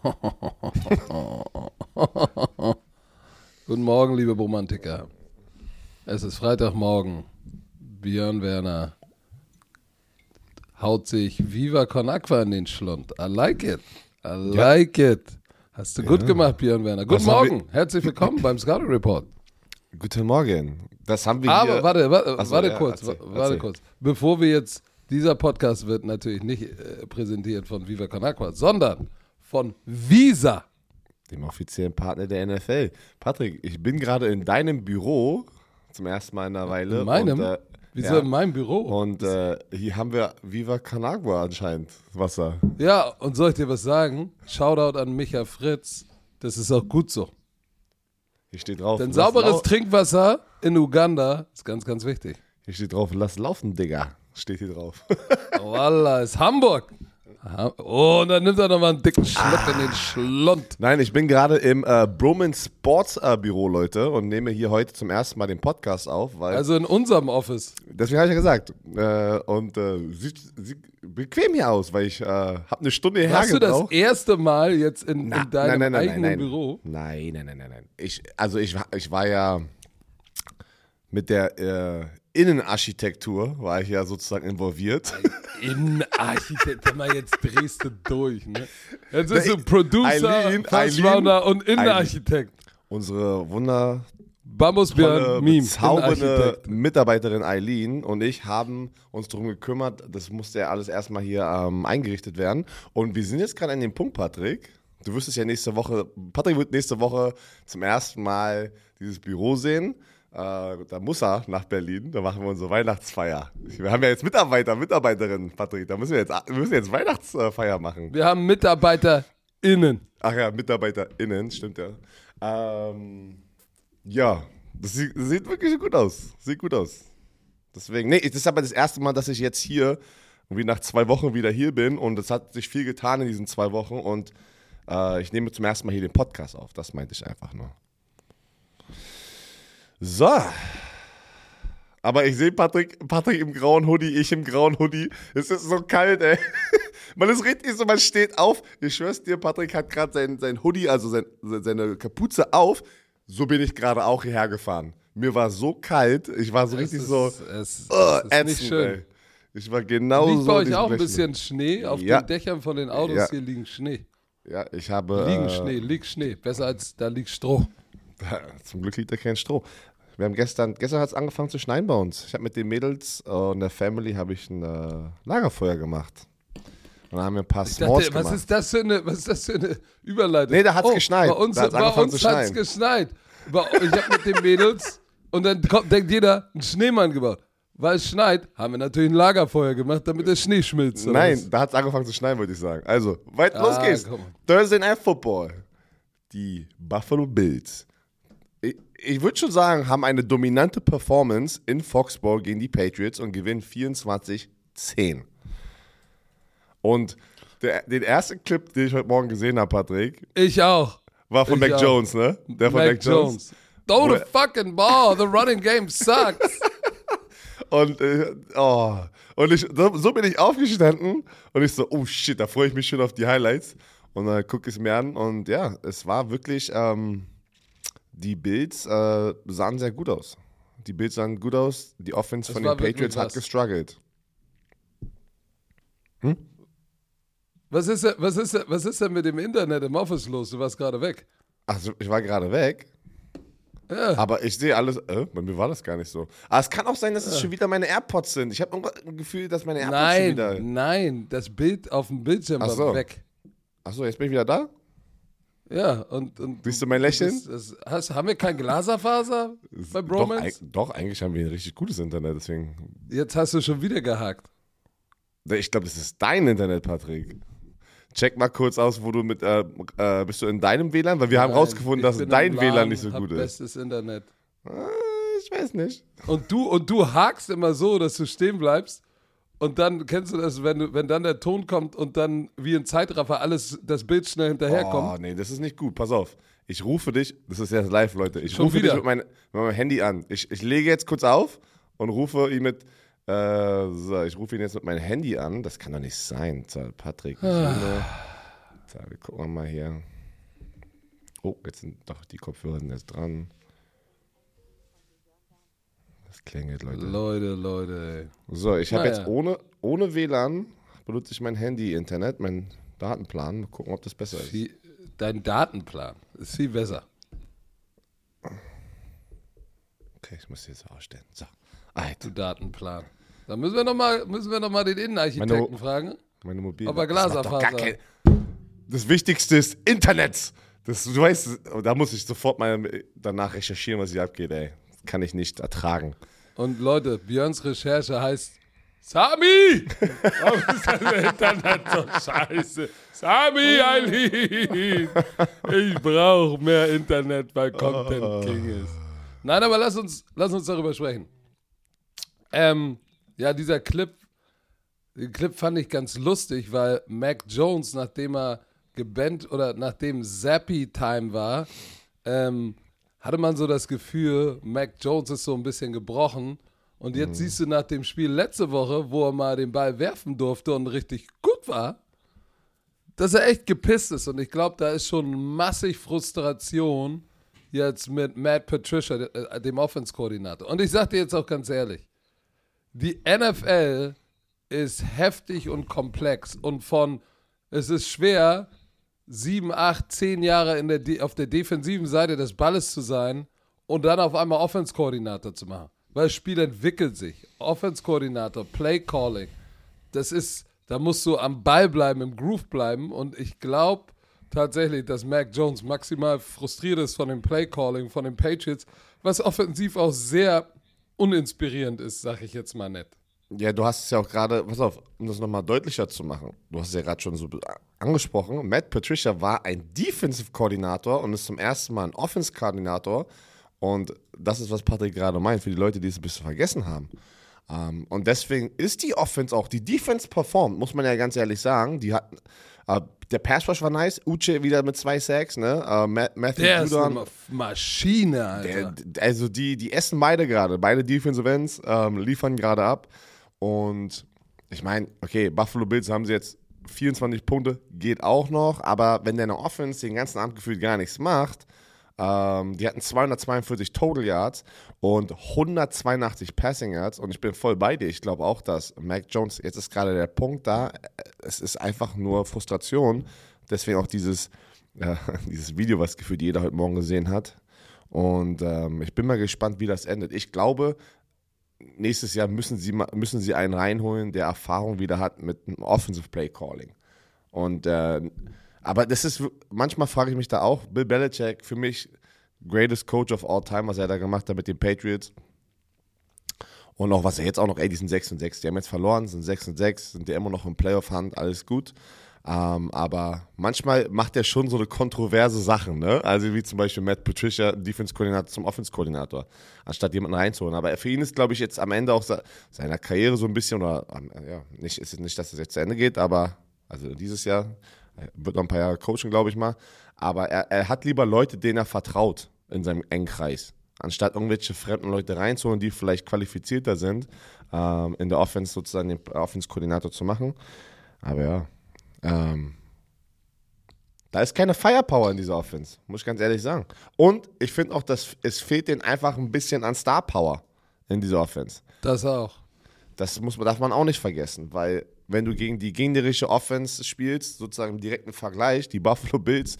Guten Morgen, liebe Romantiker. Es ist Freitagmorgen. Björn Werner haut sich Viva Con Aqua in den Schlund. I like it. I like it. Hast du gut gemacht, Björn Werner. Guten Was Morgen. Herzlich willkommen beim Scouting Report. Guten Morgen. Das haben wir Aber hier. warte, warte, Ach so, warte ja, kurz, erzähl, wa- warte erzähl. kurz. Bevor wir jetzt, dieser Podcast wird natürlich nicht äh, präsentiert von Viva Con Aqua, sondern von Visa. dem offiziellen Partner der NFL. Patrick, ich bin gerade in deinem Büro zum ersten Mal in einer Weile. In meinem? Und, äh, Wieso ja. in meinem Büro? Und äh, hier haben wir Viva Canagua anscheinend Wasser. Ja, und soll ich dir was sagen? Shoutout an Micha Fritz. Das ist auch gut so. Hier steht drauf. Denn sauberes Trinkwasser in Uganda ist ganz, ganz wichtig. Hier steht drauf, lass laufen, Digga. Steht hier drauf. Voila, ist Hamburg. Ha- Oh, und dann nimmt er nochmal einen dicken Schluck in den Schlund. Nein, ich bin gerade im äh, Broman Sports äh, Büro, Leute, und nehme hier heute zum ersten Mal den Podcast auf, Also in unserem Office. Deswegen habe ich ja gesagt. Äh, und äh, sieht, sieht bequem hier aus, weil ich äh, habe eine Stunde hierher Hast du das erste Mal jetzt in, Na, in deinem nein, nein, eigenen nein. Büro? Nein, nein, nein, nein, nein. Ich, also ich, war- ich war ja mit der äh, Innenarchitektur, war ich ja sozusagen involviert. Innenarchitekt, mal, jetzt drehst du durch, ne? Jetzt du Eileen, Producer, Eileen, First Rounder und Innenarchitekt. Unsere Meme, bezaubernde Innenarchitekt. Mitarbeiterin Eileen und ich haben uns darum gekümmert, das musste ja alles erstmal hier ähm, eingerichtet werden. Und wir sind jetzt gerade an dem Punkt, Patrick. Du wirst es ja nächste Woche, Patrick wird nächste Woche zum ersten Mal dieses Büro sehen. Äh, da muss er nach Berlin, da machen wir unsere Weihnachtsfeier. Wir haben ja jetzt Mitarbeiter, Mitarbeiterinnen, Patrick. Da müssen wir jetzt, wir müssen jetzt Weihnachtsfeier machen. Wir haben MitarbeiterInnen. Ach ja, MitarbeiterInnen, stimmt ja. Ähm, ja, das sieht, das sieht wirklich gut aus. Sieht gut aus. Deswegen, nee, das ist aber das erste Mal, dass ich jetzt hier, wie nach zwei Wochen wieder hier bin und es hat sich viel getan in diesen zwei Wochen und äh, ich nehme zum ersten Mal hier den Podcast auf. Das meinte ich einfach nur. So. Aber ich sehe Patrick, Patrick im grauen Hoodie, ich im grauen Hoodie. Es ist so kalt, ey. Man ist richtig so, man steht auf. Ich schwör's dir, Patrick hat gerade sein, sein Hoodie, also sein, seine Kapuze auf. So bin ich gerade auch hierher gefahren. Mir war so kalt, ich war so Es richtig ist, so es, es uh, ist ätzend, nicht schön. ey. Ich war genau Liegt so. bei euch auch ein bisschen Schnee? Auf Ja. den Dächern von den Autos Ja. hier liegen Schnee. Ja, ich habe. Liegen äh, Schnee, liegt Schnee. Besser als da liegt Stroh. Zum Glück liegt da kein Stroh. Wir haben gestern, gestern hat es angefangen zu schneien bei uns. Ich habe mit den Mädels äh, und der Family habe ich ein äh, Lagerfeuer gemacht. Und dann haben wir ein paar S'mores dachte, was gemacht. ist, das für eine, was ist das für eine Überleitung? Nee, da hat's oh, geschneit. Bei uns, hat's schneien. geschneit. Bei, ich habe mit den Mädels und dann kommt, denkt jeder, einen Schneemann gebaut. Weil es schneit, haben wir natürlich ein Lagerfeuer gemacht, damit der Schnee schmilzt. Nein, was? da hat es angefangen zu schneien, würde ich sagen. Also, weit Ah, los geht's. komm. Thursday Night Football. Die Buffalo Bills. Ich, würde schon sagen, haben eine dominante Performance in Foxborough gegen die Patriots und gewinnen 24-10. Und der, den ersten Clip, den ich heute Morgen gesehen habe, Patrick, Ich auch. war von Ich Mac auch. Jones, ne? Der von Mac, Jones. Throw Wo the fucking ball. The running game sucks. Und, äh, oh. und ich, so, so bin ich aufgestanden und ich so, oh shit, da freue ich mich schon auf die Highlights. Und dann gucke ich es mir an und ja, es war wirklich, ähm, die Bills äh, sahen sehr gut aus. Die Bills sahen gut aus, die Offense Es von den Patriots hat gestruggelt. Was ist, denn- was, ist, was ist denn mit dem Internet im Office los? Du warst gerade weg. Also ich war gerade weg, Ja. aber ich sehe alles, äh, bei mir war das gar nicht so. Aber es kann auch sein, dass es schon wieder meine AirPods sind. Ich habe ein Gefühl, dass meine AirPods schon Nein, wieder... nein, das Bild auf dem Bildschirm Ach war so. weg. Achso, jetzt bin ich wieder da? Ja, und. und Siehst du mein Lächeln? Das, das, hast, haben wir kein Glaserfaser bei Doch, Bromance? eig- doch, eigentlich haben wir ein richtig gutes Internet, deswegen Jetzt hast du schon wieder gehakt. Ich glaube, das ist dein Internet, Patrick. Check mal kurz aus, wo du mit, äh, äh, bist du in deinem WLAN? Weil wir haben Nein, rausgefunden, ich dass dein im WLAN LAN, nicht so gut ist. Bestes Internet. Äh, ich weiß nicht. Und du, und du hakst immer so, dass du stehen bleibst. Und dann kennst du das, wenn, du, wenn dann der Ton kommt und dann wie ein Zeitraffer alles, das Bild schnell Oh, hinterherkommt. nee, das ist nicht gut. Pass auf. Ich rufe dich, das ist jetzt live, Leute. Ich Schon rufe wieder? dich mit, mein, mit meinem Handy an. Ich, ich lege jetzt kurz auf und rufe ihn mit. Äh, so, ich rufe ihn jetzt mit meinem Handy an. Das kann doch nicht sein. Patrick. Ah. So, wir gucken mal hier. Oh, jetzt sind doch die Kopfhörer sind jetzt dran. Das klingelt, Leute. Leute, Leute, ey. So, ich habe Naja. jetzt ohne, ohne WLAN benutze ich mein Handy-Internet, meinen Datenplan. Mal gucken, ob das besser ist. Viel, dein Datenplan ist viel besser. Okay, ich muss jetzt ausstellen. So. Alter, Du Datenplan. Da müssen wir noch mal, müssen wir noch mal den Innenarchitekten Meine- fragen. meine Mobil. Aber Das Glaserfaser. kein- Das Wichtigste ist Internet. Das, du weißt, da muss ich sofort mal danach recherchieren, was hier abgeht, ey. Kann ich nicht ertragen. Und Leute, Björns Recherche heißt Sami! Warum ist das Internet so scheiße? Sami, Eileen! Ich brauche mehr Internet, weil Content King ist. Nein, aber lass uns, lass uns darüber sprechen. Ähm, ja, dieser Clip, den Clip fand ich ganz lustig, weil Mac Jones, nachdem er gebannt oder nachdem Zappy Time war, ähm, hatte man so das Gefühl, Mac Jones ist so ein bisschen gebrochen. Und jetzt siehst du nach dem Spiel letzte Woche, wo er mal den Ball werfen durfte und richtig gut war, dass er echt gepisst ist. Und ich glaube, da ist schon massig Frustration jetzt mit Matt Patricia, äh, dem Offense-Koordinator. Und ich sag dir jetzt auch ganz ehrlich, die NFL ist heftig und komplex und von es ist schwer, sieben, acht, zehn Jahre in der, De- auf der defensiven Seite des Balles zu sein und dann auf einmal Offense-Koordinator zu machen. Weil das Spiel entwickelt sich. Offense-Koordinator, Play-Calling. Das ist, da musst du am Ball bleiben, im Groove bleiben. Und ich glaube tatsächlich, dass Mac Jones maximal frustriert ist von dem Play-Calling, von den Patriots, was offensiv auch sehr uninspirierend ist, sag ich jetzt mal nett. Ja, du hast es ja auch gerade, pass auf, um das nochmal deutlicher zu machen. Du hast es ja gerade schon so angesprochen. Matt Patricia war ein Defensive-Koordinator und ist zum ersten Mal ein Offense-Koordinator. Und das ist, was Patrick gerade meint, für die Leute, die es ein bisschen vergessen haben. Ähm, und deswegen ist die Offense auch, die Defense performt, muss man ja ganz ehrlich sagen. Die hatten, äh, der Pass Rush war nice, Uche wieder mit zwei Sacks, ne? Ma- Matthew Der ist Judon, eine Maschine, Alter. der, also die, die essen beide gerade. Beide Defensive Ends ähm, liefern gerade ab. Und ich meine, okay, Buffalo Bills haben sie jetzt 24 Punkte, geht auch noch. Aber wenn deine Offense den ganzen Abend gefühlt gar nichts macht, ähm, die hatten 242 Total Yards und 182 Passing Yards. Und ich bin voll bei dir. Ich glaube auch, dass Mac Jones, jetzt ist gerade der Punkt da, es ist einfach nur Frustration. Deswegen auch dieses, äh, dieses Video, was gefühlt jeder heute Morgen gesehen hat. Und ähm, ich bin mal gespannt, wie das endet. Ich glaube, nächstes Jahr müssen sie, müssen sie einen reinholen, der Erfahrung wieder hat mit einem Offensive Play Calling. Und äh, aber das ist, manchmal frage ich mich da auch, Bill Belichick, für mich greatest Coach of all time, was er da gemacht hat mit den Patriots. Und auch was er jetzt auch noch, ey, die sind 6 und 6. Die haben jetzt verloren, sind 6 und 6, sind ja immer noch im Playoff-Hand, alles gut. Ähm, aber manchmal macht er schon so eine kontroverse Sachen, ne? Also wie zum Beispiel Matt Patricia, Defense-Koordinator zum Offense-Koordinator, anstatt jemanden reinzuholen. Aber für ihn ist, glaube ich, jetzt am Ende auch se- seiner Karriere so ein bisschen, oder ähm, ja, nicht, ist nicht, dass es jetzt zu Ende geht, aber also dieses Jahr er wird noch ein paar Jahre coachen, glaube ich mal. Aber er, er hat lieber Leute, denen er vertraut in seinem engen. Anstatt irgendwelche fremden Leute reinzuholen, die vielleicht qualifizierter sind, ähm, in der Offense sozusagen den Offense-Koordinator zu machen. Aber ja, ähm, da ist keine Firepower in dieser Offense, muss ich ganz ehrlich sagen. Und ich finde auch, dass es fehlt denen einfach ein bisschen an Star Power in dieser Offense. Das auch. Das muss man, darf man auch nicht vergessen, weil wenn du gegen die gegnerische Offense spielst, sozusagen im direkten Vergleich, die Buffalo Bills,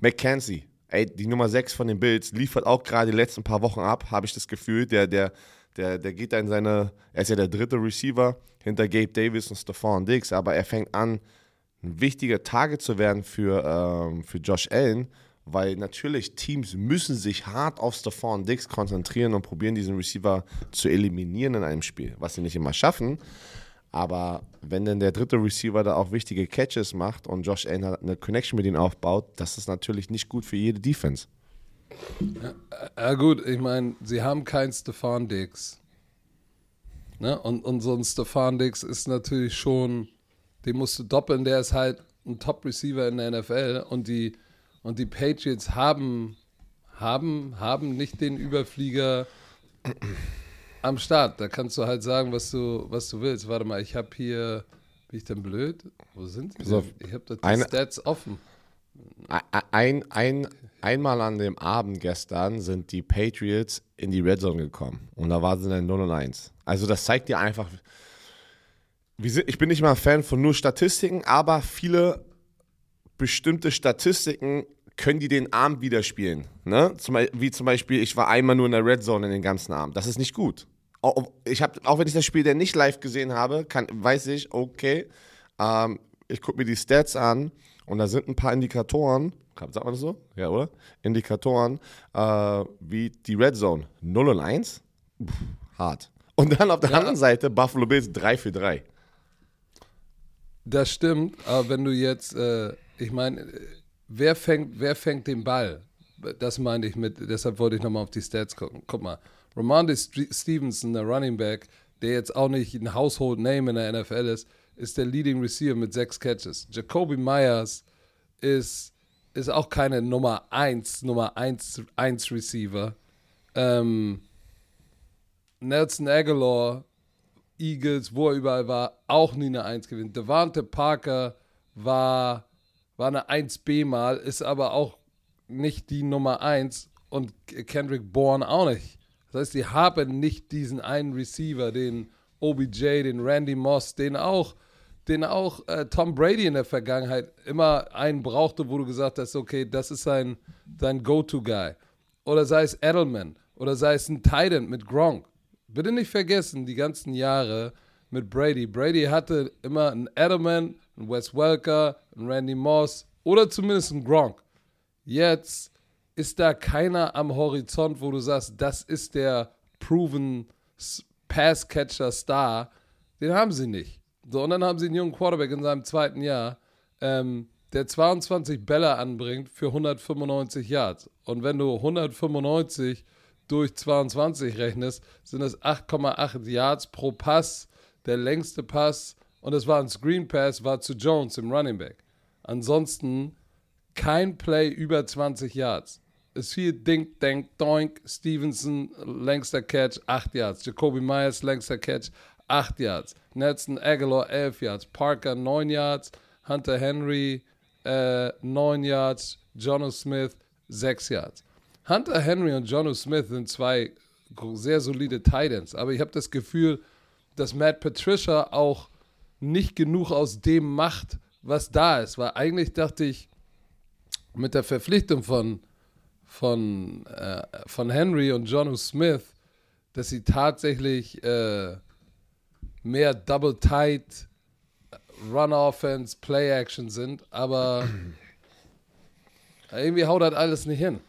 McKenzie, ey, die Nummer 6 von den Bills, liefert auch gerade die letzten paar Wochen ab, habe ich das Gefühl. Der, der, der, der geht da in seine, er ist ja der dritte Receiver hinter Gabe Davis und Stephon Diggs, aber er fängt an, ein wichtiger Target zu werden für, ähm, für Josh Allen, weil natürlich Teams müssen sich hart auf Stephon Diggs konzentrieren und probieren, diesen Receiver zu eliminieren in einem Spiel, was sie nicht immer schaffen. Aber wenn denn der dritte Receiver da auch wichtige Catches macht und Josh Allen eine Connection mit ihm aufbaut, das ist natürlich nicht gut für jede Defense. Ja gut, ich meine, sie haben keinen Stefan Dix. Ne? Und, und so ein Stefan Dix ist natürlich schon, den musst du doppeln, der ist halt ein Top-Receiver in der NFL und die, und die Patriots haben, haben, haben nicht den Überflieger am Start. Da kannst du halt sagen, was du, was du willst. Warte mal, ich habe hier Bin ich denn blöd? Wo sind auf, denn? Ich habe die eine- Stats offen. Ein, ein, einmal an dem Abend gestern sind die Patriots in die Red Zone gekommen. Und da waren sie dann 0 und 1. Also das zeigt dir einfach, ich bin nicht mal ein Fan von nur Statistiken, aber viele bestimmte Statistiken können die den Abend widerspielen. Ne? Zum, wie zum Beispiel, ich war einmal nur in der Red Zone in den ganzen Abend. Das ist nicht gut. Auch, ich hab, auch wenn ich das Spiel dann nicht live gesehen habe, kann, weiß ich, okay, ähm, ich gucke mir die Stats an und da sind ein paar Indikatoren, sagt man das so? Ja, oder? Indikatoren, äh, wie die Red Zone 0 und 1, Pff, hart. Und dann auf der anderen Seite Buffalo Bills 3 für 3. Das stimmt, aber wenn du jetzt, äh, ich meine, äh, wer fängt, wer fängt den Ball? Das meinte ich mit, deshalb wollte ich nochmal auf die Stats gucken. Guck mal, Stre- Stevenson, der Running Back, der jetzt auch nicht ein Household Name in der NFL ist, ist der Leading Receiver mit sechs Catches. Jacoby Myers ist, ist auch keine Nummer 1, Nummer 1, 1 Receiver. Ähm, Nelson Aguilar, Eagles, wo er überall war, auch nie eine 1 gewinnt. Devante Parker war, war eine 1B mal, ist aber auch nicht die Nummer 1 und Kendrick Bourne auch nicht. Das heißt, die haben nicht diesen einen Receiver, den OBJ, den Randy Moss, den auch, den auch äh, Tom Brady in der Vergangenheit immer einen brauchte, wo du gesagt hast, okay, das ist sein, sein Go-To-Guy. Oder sei es Edelman oder sei es ein Titan mit Gronk. Bitte nicht vergessen, die ganzen Jahre mit Brady. Brady hatte immer einen Edelman, einen Wes Welker, einen Randy Moss oder zumindest einen Gronk. Jetzt ist da keiner am Horizont, wo du sagst, das ist der proven Pass-Catcher-Star. Den haben sie nicht. So, und dann haben sie einen jungen Quarterback in seinem zweiten Jahr, ähm, der 22 Bälle anbringt für 195 Yards. Und wenn du 195 durch 22 rechnest, sind es 8,8 Yards pro Pass. Der längste Pass, und es war ein Screen Pass, war zu Jones im Running Back. Ansonsten kein Play über 20 Yards. Es fiel Dink, Dank, Doink, Stevenson, längster Catch, 8 Yards. Jacoby Myers, längster Catch, 8 Yards. Nelson Aguilar, 11 Yards. Parker, 9 Yards. Hunter Henry, äh, 9 Yards. Jono Smith, 6 Yards. Hunter Henry und Jono Smith sind zwei sehr solide Titans, aber ich habe das Gefühl, dass Matt Patricia auch nicht genug aus dem macht, was da ist. Weil eigentlich dachte ich, mit der Verpflichtung von, von, äh, von Henry und Jono Smith, dass sie tatsächlich äh, mehr Double Tight, Run Offense, Play Action sind, aber irgendwie haut das alles nicht hin.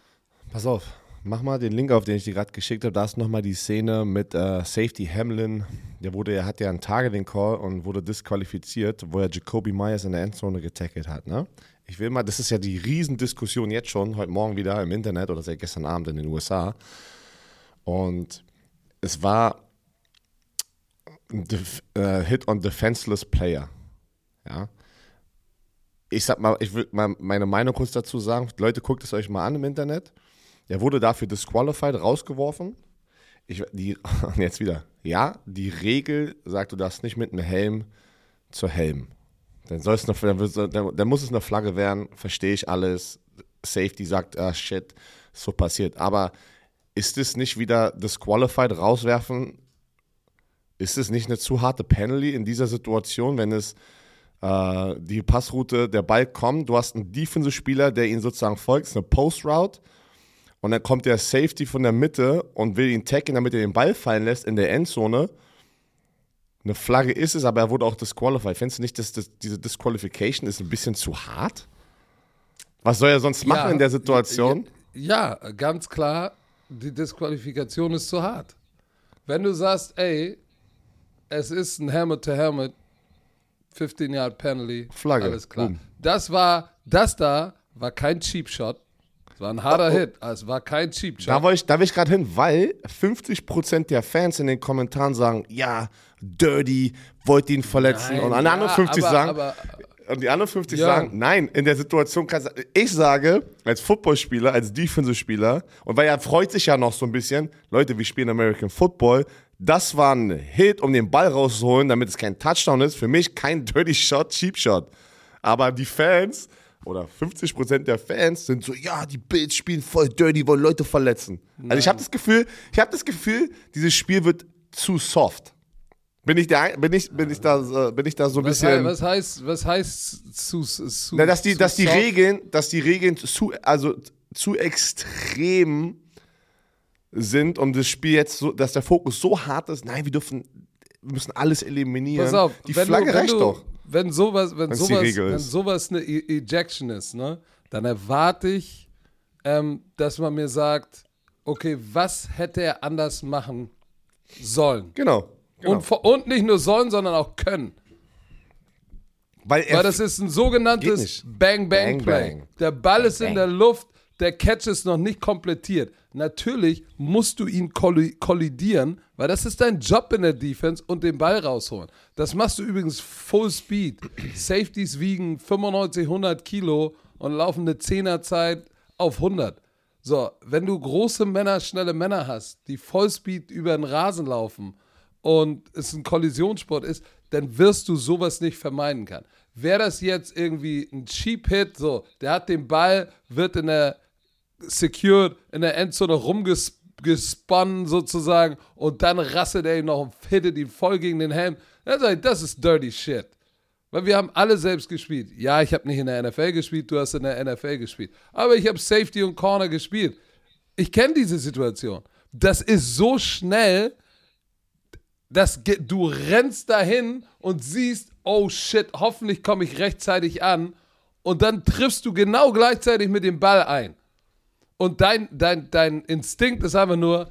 Pass auf, mach mal den Link auf, den ich dir gerade geschickt habe. Da ist nochmal die Szene mit äh, Safety Hamlin. Der wurde, er hat ja einen Targeting Call und wurde disqualifiziert, wo er Jacoby Myers in der Endzone getackelt hat. Ne? Ich will mal, das ist ja die Riesendiskussion jetzt schon, heute Morgen wieder im Internet oder seit gestern Abend in den USA. Und es war ein Def äh, Hit on Defenseless Player. Ja. Ich sag mal, ich will mal meine Meinung kurz dazu sagen. Leute, guckt es euch mal an im Internet. Er wurde dafür disqualified, rausgeworfen. Ich, die, jetzt wieder. Ja, die Regel sagt, du darfst nicht mit einem Helm zur Helm. Dann, soll's noch, dann, dann, muss es eine Flagge werden, verstehe ich alles. Safety sagt, ah shit, so passiert. Aber ist es nicht wieder disqualified rauswerfen? Ist es nicht eine zu harte Penalty in dieser Situation, wenn es äh, die Passroute, der Ball kommt, du hast einen Defensive-Spieler, der ihn sozusagen folgt, eine Post-Route und dann kommt der Safety von der Mitte und will ihn taggen, damit er den Ball fallen lässt in der Endzone. Eine Flagge ist es, aber er wurde auch disqualified. Findest du nicht, dass das, diese Disqualification ist ein bisschen zu hart? Was soll er sonst machen Ja, in der Situation? Ja, ganz klar, die Disqualifikation ist zu hart. Wenn du sagst, ey, es ist ein Helmet-to-Helmet, 15 Yard Penalty, Flagge, alles klar. boom. Das war, das da war kein Cheap Shot. Es war ein harder Hit, es war kein Cheap Shot. Da wollte ich, da will ich gerade hin, weil 50% der Fans in den Kommentaren sagen, ja, dirty, wollte ihn verletzen. Nein, und anderen ja, 50 aber- sagen, aber- und die anderen 50 Ja. sagen, nein, in der Situation kannst ich sage, als Footballspieler, als Defensive-Spieler, und weil er freut sich ja noch so ein bisschen, Leute, wir spielen American Football, Das war ein Hit, um den Ball rauszuholen, damit es kein Touchdown ist. Für mich kein Dirty Shot, Cheap Shot. Aber die Fans oder 50% der Fans sind so, ja, die Bills spielen voll dirty, wollen Leute verletzen. Also ich habe das Gefühl, ich habe das Gefühl, dieses Spiel wird zu soft. Bin ich, der, bin ich, bin ich, da, bin ich da so ein Was, bisschen. hei- was heißt, was heißt zu, zu Na, dass die, dass die soft? Regeln, dass die Regeln zu, also zu extrem sind, um das Spiel jetzt so, dass der Fokus so hart ist. Nein, wir dürfen, wir müssen alles eliminieren. Pass auf, die Flagge du, reicht du, doch. Wenn sowas, wenn Wenn's sowas, wenn sowas eine E- Ejection ist, ne, dann erwarte ich, ähm, dass man mir sagt, okay, was hätte er anders machen sollen? Genau. genau. Und, und nicht nur sollen, sondern auch können. weil Weil das ist ein sogenanntes. Bang-Bang-Play. Bang, bang. Der Ball ist in bang. der Luft, der Catch ist noch nicht komplettiert. Natürlich musst du ihn kolli kollidieren, weil das ist dein Job in der Defense und den Ball rausholen. Das machst du übrigens Full Speed. Safeties wiegen 95, 100 Kilo und laufen eine Zehnerzeit auf 100. So, wenn du große Männer, schnelle Männer hast, die Vollspeed über den Rasen laufen und es ein Kollisionssport ist, dann wirst du sowas nicht vermeiden können. Wäre das jetzt irgendwie ein Cheap Hit, so, der hat den Ball, wird in der secured, in der Endzone rumgesponnen sozusagen und dann rasselt er ihn noch und hittet ihn voll gegen den Helm. Dann sag ich, das ist dirty shit. Weil wir haben alle selbst gespielt. Ja, ich habe nicht in der NFL gespielt, du hast in der NFL gespielt. Aber ich habe Safety und Corner gespielt. Ich kenne diese Situation. Das ist so schnell, dass du rennst dahin und siehst, oh shit, hoffentlich komme ich rechtzeitig an. Und dann triffst du genau gleichzeitig mit dem Ball ein. Und dein, dein, dein Instinkt ist einfach nur,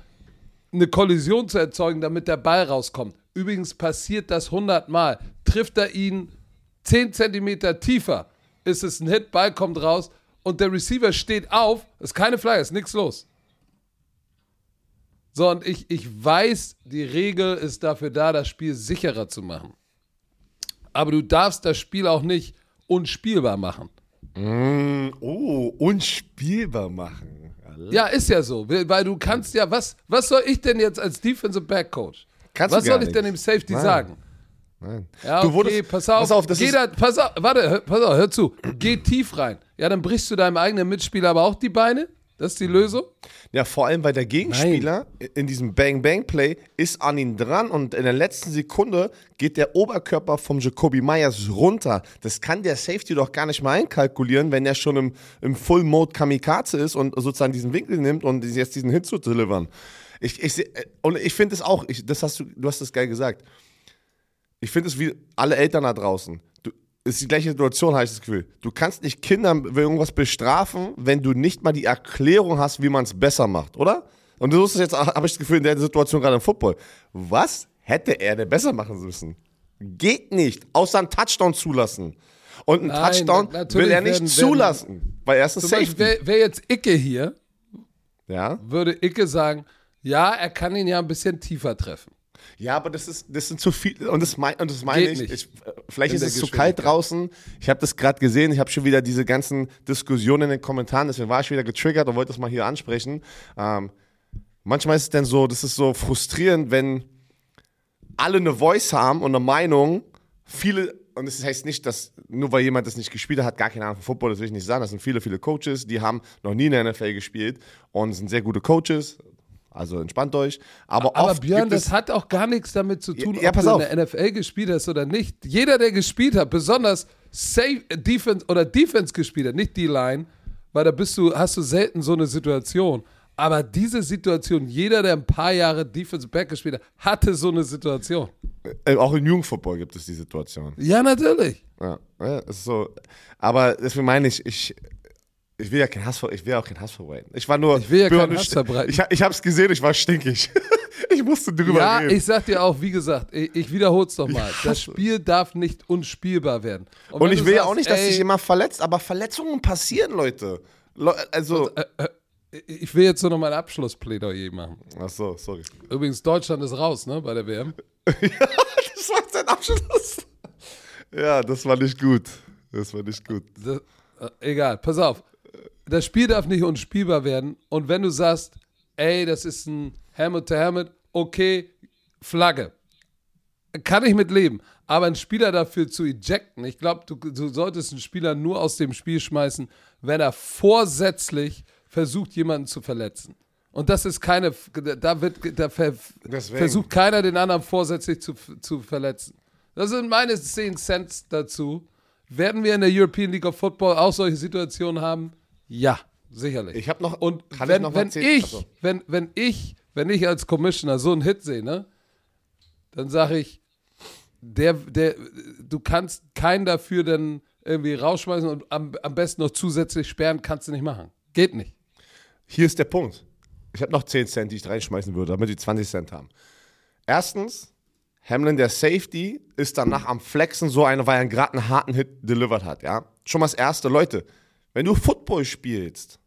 eine Kollision zu erzeugen, damit der Ball rauskommt. Übrigens passiert das 100 Mal. Trifft er ihn 10 Zentimeter tiefer, ist es ein Hit, Ball kommt raus und der Receiver steht auf, ist keine Flagge, ist nichts los. So, und ich, ich weiß, die Regel ist dafür da, das Spiel sicherer zu machen. Aber du darfst das Spiel auch nicht unspielbar machen. Oh, unspielbar machen. Ja, ist ja so, weil du kannst ja, was, was soll ich denn jetzt als Defensive Back Coach? Kannst was du gar soll ich denn dem. Safety Nein. sagen? Nein. Ja, Du okay, wurdest- pass auf, pass auf, das geh ist- da, pass auf, warte, hör, pass auf, hör zu, geh tief rein. Ja, dann brichst du deinem eigenen Mitspieler aber auch die Beine? Das ist die Lösung? Ja, vor allem, weil der Gegenspieler in diesem Bang-Bang-Play ist an ihn dran und in der letzten Sekunde geht der Oberkörper vom Jacoby Myers runter. Das kann der Safety doch gar nicht mal einkalkulieren, wenn er schon im, im Full-Mode Kamikaze ist und sozusagen diesen Winkel nimmt und jetzt diesen Hit zu delivern. Ich, ich, seh- und ich finde es auch, ich, das hast du, du hast das geil gesagt. Ich finde es wie alle Eltern da draußen. Ist die gleiche Situation, habe ich das Gefühl. Du kannst nicht Kindern irgendwas bestrafen, wenn du nicht mal die Erklärung hast, wie man es besser macht, oder? Und so ist es jetzt, habe ich das Gefühl, in der Situation gerade im Football. Was hätte er denn besser machen müssen? Geht nicht, außer einen Touchdown zulassen. Und einen Nein, Touchdown will er nicht werden- zulassen, weil er ist ein Safety. Wäre wär jetzt Icke hier, Ja? würde Icke sagen, ja, er kann ihn ja ein bisschen tiefer treffen. Ja, aber das ist, das sind zu viele und das, mein, und das meine ich. ich. Vielleicht ist es zu kalt draußen. Ich habe das gerade gesehen. Ich habe schon wieder diese ganzen Diskussionen in den Kommentaren. Deswegen war ich wieder getriggert und wollte das mal hier ansprechen. Ähm, manchmal ist es dann so, das ist so frustrierend, wenn alle eine Voice haben und eine Meinung. Viele und das heißt nicht, dass nur weil jemand das nicht gespielt hat, hat gar keine Ahnung von Football, das will ich nicht sagen. Das sind viele, viele Coaches, die haben noch nie in der NFL gespielt und sind sehr gute Coaches. Also entspannt euch. Aber, Aber Björn, das hat auch gar nichts damit zu tun, Ja, ob du auf. in der NFL gespielt hast oder nicht. Jeder, der gespielt hat, besonders Safe, äh, Defense oder Defense gespielt hat, nicht die Line, weil da bist du, hast du selten so eine Situation. Aber diese Situation, jeder, der ein paar Jahre Defense Back gespielt hat, hatte so eine Situation. Äh, auch im Jugendfootball gibt es die Situation. Ja, natürlich. Ja, ja ist so. Aber deswegen meine ich, ich, ich will ja kein Hass, ich will auch kein Hass verbreiten. Ich war nur. Ich will ja keinen Hass verbreiten. Ich, ich hab's gesehen, ich war stinkig. ich musste drüber Ja, reden. ich sag dir auch, wie gesagt, ich, ich wiederhole es nochmal. Das Spiel darf nicht unspielbar werden. Und wenn ich will ja sagst, auch nicht, dass sich jemand verletzt, aber Verletzungen passieren, Leute. Le also. Ich will jetzt nur noch mein Abschlussplädoyer machen. Ach so, sorry. Übrigens, Deutschland ist raus, ne, bei der WM. Das war sein Abschluss. Ja, das war nicht gut. Das war nicht gut. Das, äh, egal, pass auf. Das Spiel darf nicht unspielbar werden. Und wenn du sagst, ey, das ist ein Helmet to Helmet, okay, Flagge. Kann ich mit leben. Aber einen Spieler dafür zu ejecten, ich glaube, du, du solltest einen Spieler nur aus dem Spiel schmeißen, wenn er vorsätzlich versucht, jemanden zu verletzen. Und das ist keine, da wird, da ver, versucht keiner den anderen vorsätzlich zu, zu verletzen. Das sind meine 10 Cent dazu. Werden wir in der European League of Football auch solche Situationen haben? Ja, sicherlich. Ich habe noch. Und wenn ich, wenn, ich wenn, wenn ich, wenn ich als Commissioner so einen Hit sehe, ne, dann sage ich, der, der, du kannst keinen dafür dann irgendwie rausschmeißen und am, am besten noch zusätzlich sperren, kannst du nicht machen. Geht nicht. Hier ist der Punkt. Ich habe noch 10 Cent, die ich reinschmeißen würde, damit die 20 Cent haben. Erstens, Hamlin, der Safety, ist danach am Flexen so einer, weil er gerade einen harten Hit delivered hat, ja. Schon mal das Erste. Leute, wenn du Football spielst,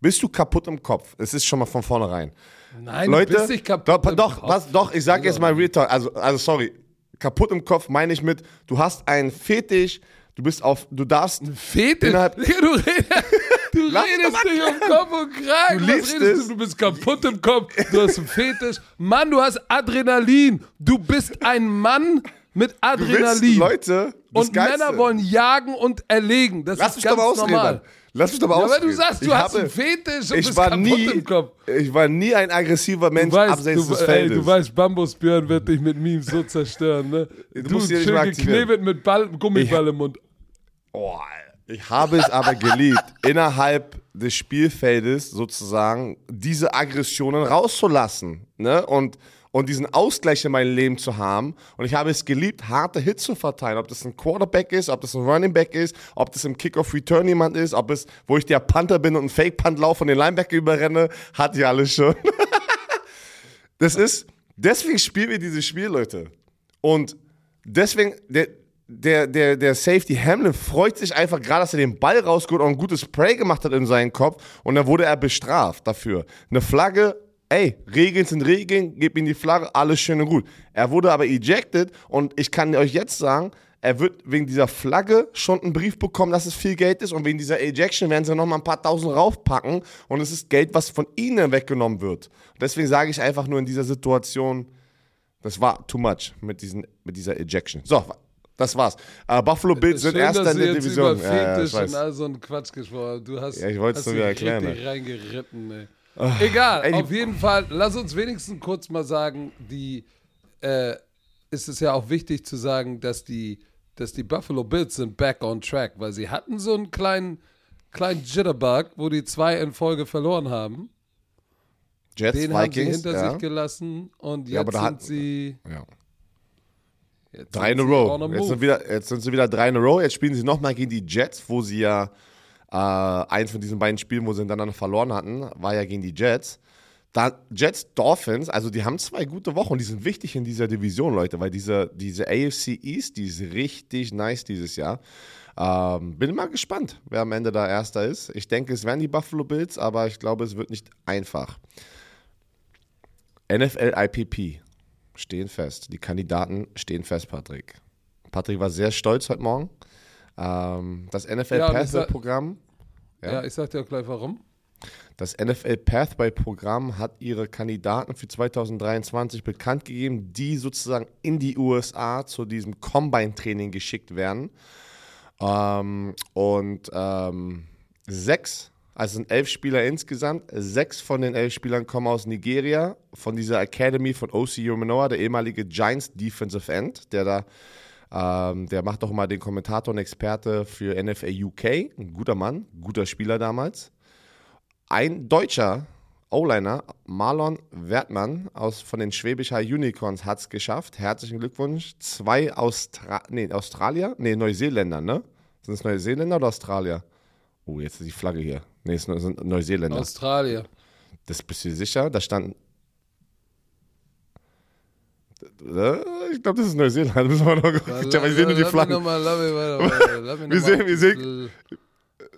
bist du kaputt im Kopf. Es ist schon mal von vornherein. Nein, Leute, du bist nicht kaputt doch, im doch, Kopf. was, doch, ich sag jetzt mal Real Talk. Also, also sorry, kaputt im Kopf meine ich mit, du hast einen Fetisch, du bist auf, du darfst Fetisch? innerhalb- Digga, du redest, du redest dich um. Kopf und Kragen. Du Was redest es. du? Du bist kaputt im Kopf. Du hast einen Fetisch. Mann, du hast Adrenalin. Du bist ein Mann mit Du willst, Adrenalin. Leute, und Geilste. Männer wollen jagen und erlegen. Das Lass ist mich ganz doch mal ausreden. normal. Lass mich doch mal Ja, ausreden. aber du sagst, du Ich hast habe- einen Fetisch und ich bist war nie, im Kopf. Ich war nie ein aggressiver Mensch Du weißt, abseits du, des ey, Feldes. du weißt, Bambusbjörn wird dich mit Memes so zerstören, ne? Du, musst nicht schön geknebelt mit Ball, Gummiball im Mund. Oh, ich habe es aber geliebt, innerhalb des Spielfeldes sozusagen diese Aggressionen rauszulassen ne? und, und diesen Ausgleich in meinem Leben zu haben. Und ich habe es geliebt, harte Hits zu verteilen. Ob das ein Quarterback ist, ob das ein Running Back ist, ob das im Kickoff-Return jemand ist, ob es, wo ich der Panther bin und einen Fake-Punt laufe und den Linebacker überrenne, hat ja alles schon. das ist, deswegen spielen wir dieses Spiel, Leute. Und deswegen, der, der, der, der Safety Hamlin freut sich einfach gerade, dass er den Ball rausgeholt und ein gutes Spray gemacht hat in seinen Kopf. Und dann wurde er bestraft dafür. Eine Flagge, ey, Regeln sind Regeln, gib ihm die Flagge, alles schön und gut. Er wurde aber ejected und ich kann euch jetzt sagen, er wird wegen dieser Flagge schon einen Brief bekommen, dass es viel Geld ist und wegen dieser Ejection werden sie nochmal ein paar tausend raufpacken und es ist Geld, was von ihnen weggenommen wird. Deswegen sage ich einfach nur in dieser Situation, das war too much mit, diesen, mit dieser Ejection. So, das war's. Äh, Buffalo Bills sind Erster dass in der Division. Über Ja, ja, ich weiß. und all so einen Quatsch gesprochen. Du hast, Ja, ich wollte es nur wieder erklären, richtig reingeritten, ey. Egal, ey, auf jeden Fall, lass uns wenigstens kurz mal sagen, die, äh, ist es ja auch wichtig zu sagen, dass die, dass die Buffalo Bills sind back on track, weil sie hatten so einen kleinen, kleinen Jitterbug, wo die zwei in Folge verloren haben. Jets, Den haben sie Vikings. hinter ja. sich gelassen und jetzt Ja, sind hat- sie ja. jetzt Drei in a row. Jetzt sind, wieder, jetzt sind sie wieder drei in a row. Jetzt spielen sie nochmal gegen die Jets, wo sie ja äh, eins von diesen beiden Spielen, wo sie hintereinander verloren hatten, war ja gegen die Jets. Da, Jets, Dolphins, also die haben zwei gute Wochen die sind wichtig in dieser Division, Leute, weil diese, diese AFC East, die ist richtig nice dieses Jahr. Ähm, bin mal gespannt, wer am Ende da Erster ist. Ich denke, es werden die Buffalo Bills, aber ich glaube, es wird nicht einfach. NFL IPP stehen fest. Die Kandidaten stehen fest, Patrick. Patrick war sehr stolz heute Morgen. Ähm, das NFL Ja, und ich Pathway sag- Programm, Ja, ich sag dir auch gleich warum. das NFL Pathway Programm hat ihre Kandidaten für 2023 bekannt gegeben, die sozusagen in die USA zu diesem Combine Training geschickt werden. Ähm, und ähm, sechs, also sind elf Spieler insgesamt, sechs von den elf Spielern kommen aus Nigeria, von dieser Academy von O.C. Manoa, der ehemalige Giants Defensive End, der da, ähm, der macht doch mal den Kommentator und Experte für NFL UK, ein guter Mann, guter Spieler damals. Ein deutscher O-Liner, Marlon Wertmann aus, von den Schwäbisch High Unicorns hat es geschafft. Herzlichen Glückwunsch. Zwei Austra nee, Australier, nee, Neuseeländer, ne? Sind es Neuseeländer oder Australier? Oh, jetzt ist die Flagge hier. Nee, es sind Neuseeländer. Australier. Das bist du sicher? Da stand. Äh, Ich glaube, das ist Neuseeland. Da müssen wir noch gucken. Ja, wir sehen nur die Flaggen. Wir sehen- wir sehen-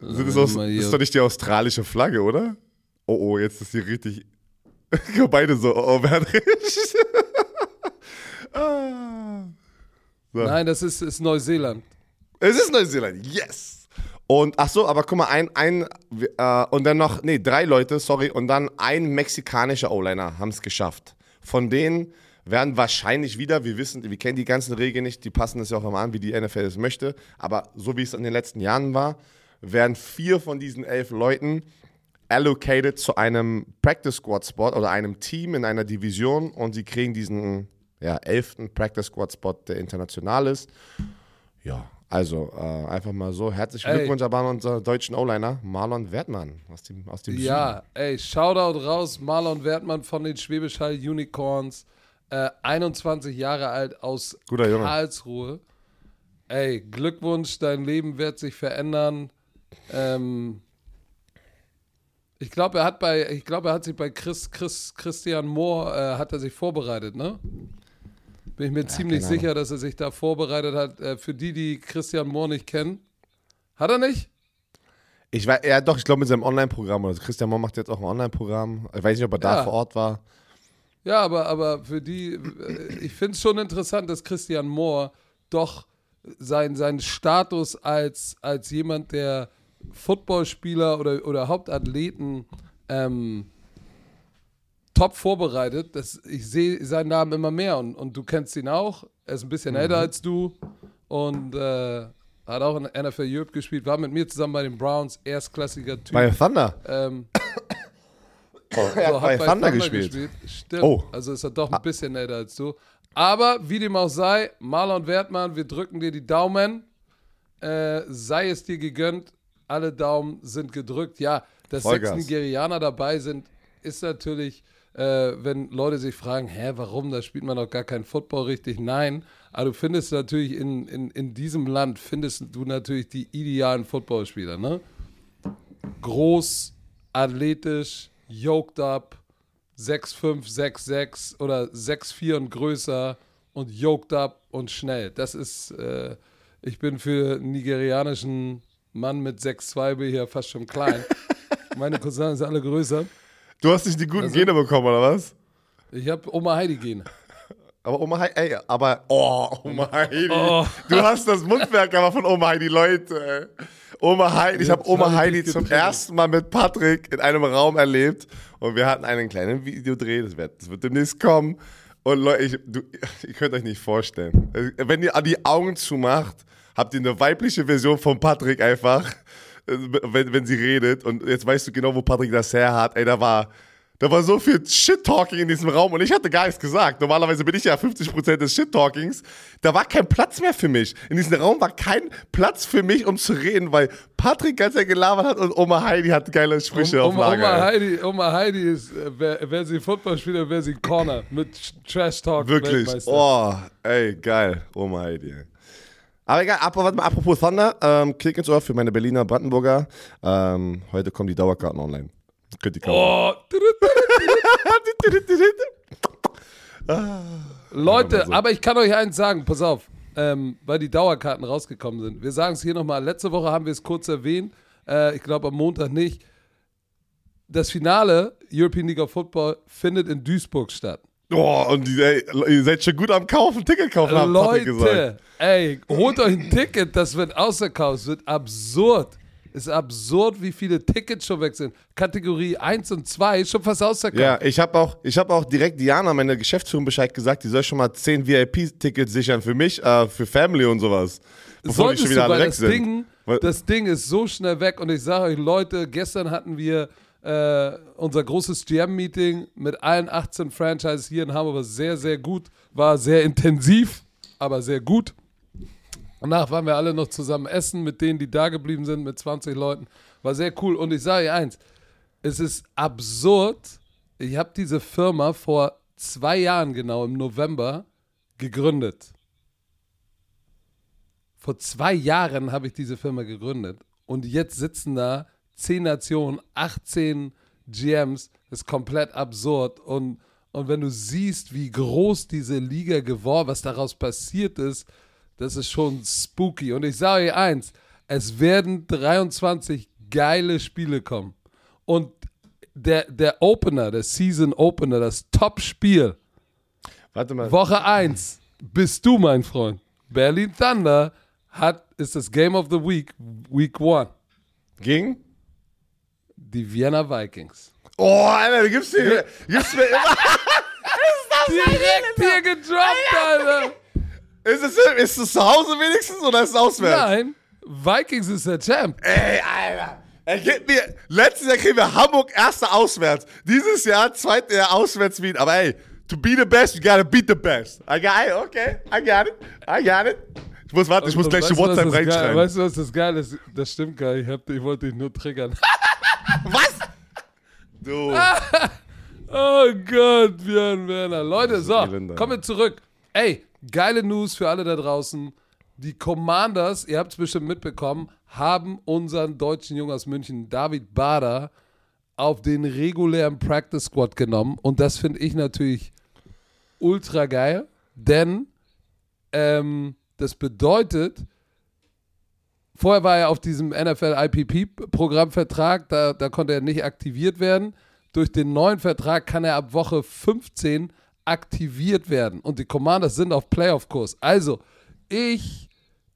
Sind das, aus, das ist doch nicht die australische Flagge, oder? Oh, oh, jetzt ist die richtig. Beide so, oh, oh, wer hat recht? ah. so. Nein, das ist, ist Neuseeland. Es ist Neuseeland, yes! Und ach so, aber guck mal, ein, ein äh, und dann noch, nee, drei Leute, sorry, und dann ein mexikanischer O-Liner haben es geschafft. Von denen werden wahrscheinlich wieder, wir wissen, wir kennen die ganzen Regeln nicht, die passen es ja auch immer an, wie die NFL es möchte, aber so wie es in den letzten Jahren war, werden vier von diesen elf Leuten allocated zu einem Practice Squad Spot oder einem Team in einer Division und sie kriegen diesen ja, elften Practice Squad Spot, der international ist. Ja, also äh, einfach mal so. Herzlichen Ey. Glückwunsch an unseren deutschen O-Liner, Marlon Wertmann aus dem, aus dem Süden. Ja, ey, Shoutout raus, Marlon Wertmann von den Schwäbisch Hall Unicorns, äh, 21 Jahre alt aus. Karlsruhe. Ey, Glückwunsch, dein Leben wird sich verändern. Ähm, ich glaube, er hat bei, ich glaube, er hat sich bei Chris, Chris, Christian Mohr, äh, hat er sich vorbereitet, ne? Bin ich mir ziemlich keine Ahnung. sicher, dass er sich da vorbereitet hat. Äh, für die, die Christian Mohr nicht kennen. Hat er nicht? Ich weiß, ja doch, ich glaube mit seinem Online-Programm. Also Christian Mohr macht jetzt auch ein Online-Programm. Ich weiß nicht, ob er da Ja. vor Ort war. Ja, aber, aber für die, äh, ich finde es schon interessant, dass Christian Mohr doch sein, seinen Status als, als jemand, der Footballspieler oder, oder Hauptathleten ähm, top vorbereitet. Das, ich sehe seinen Namen immer mehr und, und du kennst ihn auch. Er ist ein bisschen älter als du und äh, hat auch in der NFL Europe gespielt, war mit mir zusammen bei den Browns, erstklassiger Typ. Bei Thunder. ähm, er so, hat bei, Thunder, gespielt. Stimmt. Oh. Also ist er doch ein bisschen älter als du. Aber wie dem auch sei, Marlon Wertmann, wir drücken dir die Daumen. Äh, sei es dir gegönnt. Alle Daumen sind gedrückt. Ja, dass Vollgas. sechs Nigerianer dabei sind, ist natürlich, äh, wenn Leute sich fragen, hä, warum, da spielt man doch gar keinen Football richtig. Nein, aber du findest natürlich in, in, in diesem Land, findest du natürlich die idealen Footballspieler, ne? Groß, athletisch, yoked up, 6'5, 6'6 oder 6'4 und größer und yoked up und schnell. Das ist, äh, ich bin für einen nigerianischen Mann mit 6'2 bin ich ja fast schon klein. Meine Cousins sind alle größer. Du hast nicht die guten Also- Gene bekommen, oder was? Ich habe Oma Heidi gehen. Aber Oma Heidi, ey, aber, oh, Oma Heidi. Oh. Du hast das Mundwerk aber von Oma Heidi, Leute. ey. Oma Heidi, ich habe Oma Heidi zum ersten Mal mit Patrick in einem Raum erlebt und wir hatten einen kleinen Videodreh, das wird, das wird demnächst kommen. Und Leute, ich, du, ihr könnt euch nicht vorstellen. Wenn ihr die Augen zumacht, habt ihr eine weibliche Version von Patrick einfach, äh, wenn, wenn sie redet. Und jetzt weißt du genau, wo Patrick das her hat. Ey, da war, da war so viel Shit-Talking in diesem Raum und ich hatte gar nichts gesagt. Normalerweise bin ich ja 50% des Shit-Talkings. Da war kein Platz mehr für mich. In diesem Raum war kein Platz für mich, um zu reden, weil Patrick ganz ja gelabert hat und Oma Heidi hat geile Sprüche auf Oma, Lager. Oma. Heidi, Oma Heidi ist, äh, wer, wer sie Football spielt, wäre sie Corner mit Trash Talk. Wirklich. Oh, ey, geil. Oma Heidi. Aber egal, warte mal, apropos Thunder, ähm, klick ins Ohr für meine Berliner Brandenburger. Ähm, heute kommen die Dauerkarten online. Könnt ihr kaufen. Oh. Leute, aber ich kann euch eins sagen, pass auf, ähm, weil die Dauerkarten rausgekommen sind. Wir sagen es hier nochmal. Letzte Woche haben wir es kurz erwähnt. Äh, ich glaube am Montag nicht. Das Finale European League of Football findet in Duisburg statt. Oh, und die, ey, ihr seid schon gut am Kaufen, Ticket kaufen, haben Patrick gesagt. Leute, ey, holt euch ein Ticket, das wird ausverkauft, es wird absurd. Es ist absurd, wie viele Tickets schon weg sind. Kategorie 1 und 2 ist schon fast ausverkauft. Ja, ich habe auch, ich hab auch direkt Diana, meine Geschäftsführung, Bescheid gesagt, die soll schon mal 10 VIP-Tickets sichern für mich, äh, für Family und sowas. Bevor die Solltest schon wieder du, alle weg das sind. Ding, das Ding ist so schnell weg und ich sage euch, Leute, gestern hatten wir äh, unser großes GM-Meeting mit allen 18 Franchises hier in Hamburg, war sehr, sehr gut, war sehr intensiv, aber sehr gut. Danach waren wir alle noch zusammen essen mit denen, die da geblieben sind, mit 20 Leuten. War sehr cool. Und ich sage euch eins, es ist absurd. Ich habe diese Firma vor zwei Jahren genau im November gegründet. Vor zwei Jahren habe ich diese Firma gegründet. Und jetzt sitzen da 10 Nationen, 18 GMs. Das ist komplett absurd. Und, und wenn du siehst, wie groß diese Liga geworden, was daraus passiert ist, das ist schon spooky. Und ich sage euch eins, es werden 23 geile Spiele kommen. Und der, der Opener, der Season Opener, das Top-Spiel, Warte mal. Woche 1 bist du, mein Freund. Berlin Thunder hat, ist das Game of the Week, Week 1. Ging? Die Vienna Vikings. Oh, Alter, du gibst mir, gibst mir immer. Direkt hier gedroppt, Alter. Ist es, ist es zu Hause wenigstens oder ist es auswärts? Nein, Vikings ist der Champ. Ey, Alter. Er gibt mir, letztes Jahr kriegen wir Hamburg erster auswärts. Dieses Jahr zweite Jahr auswärts Wien. Aber ey, to be the best, you gotta beat the best. I got it, okay. I got it. I got it. Ich muss warten, ich muss gleich die was WhatsApp das geil- reinschreiben. Weißt du, was das geil ist? Das stimmt gar nicht. Ich, hab, ich wollte dich nur triggern. Was? Du. Oh Gott, Björn Werner. Leute, so, kommen wir zurück. Ey, geile News für alle da draußen. Die Commanders, ihr habt es bestimmt mitbekommen, haben unseren deutschen Jungen aus München, David Bader, auf den regulären Practice Squad genommen. Und das finde ich natürlich ultra geil, denn ähm, das bedeutet, vorher war er auf diesem NFL IPP-Programmvertrag, da, da konnte er nicht aktiviert werden. Durch den neuen Vertrag kann er ab Woche 15 aktiviert werden. Und die Commanders sind auf Playoff-Kurs. Also, ich,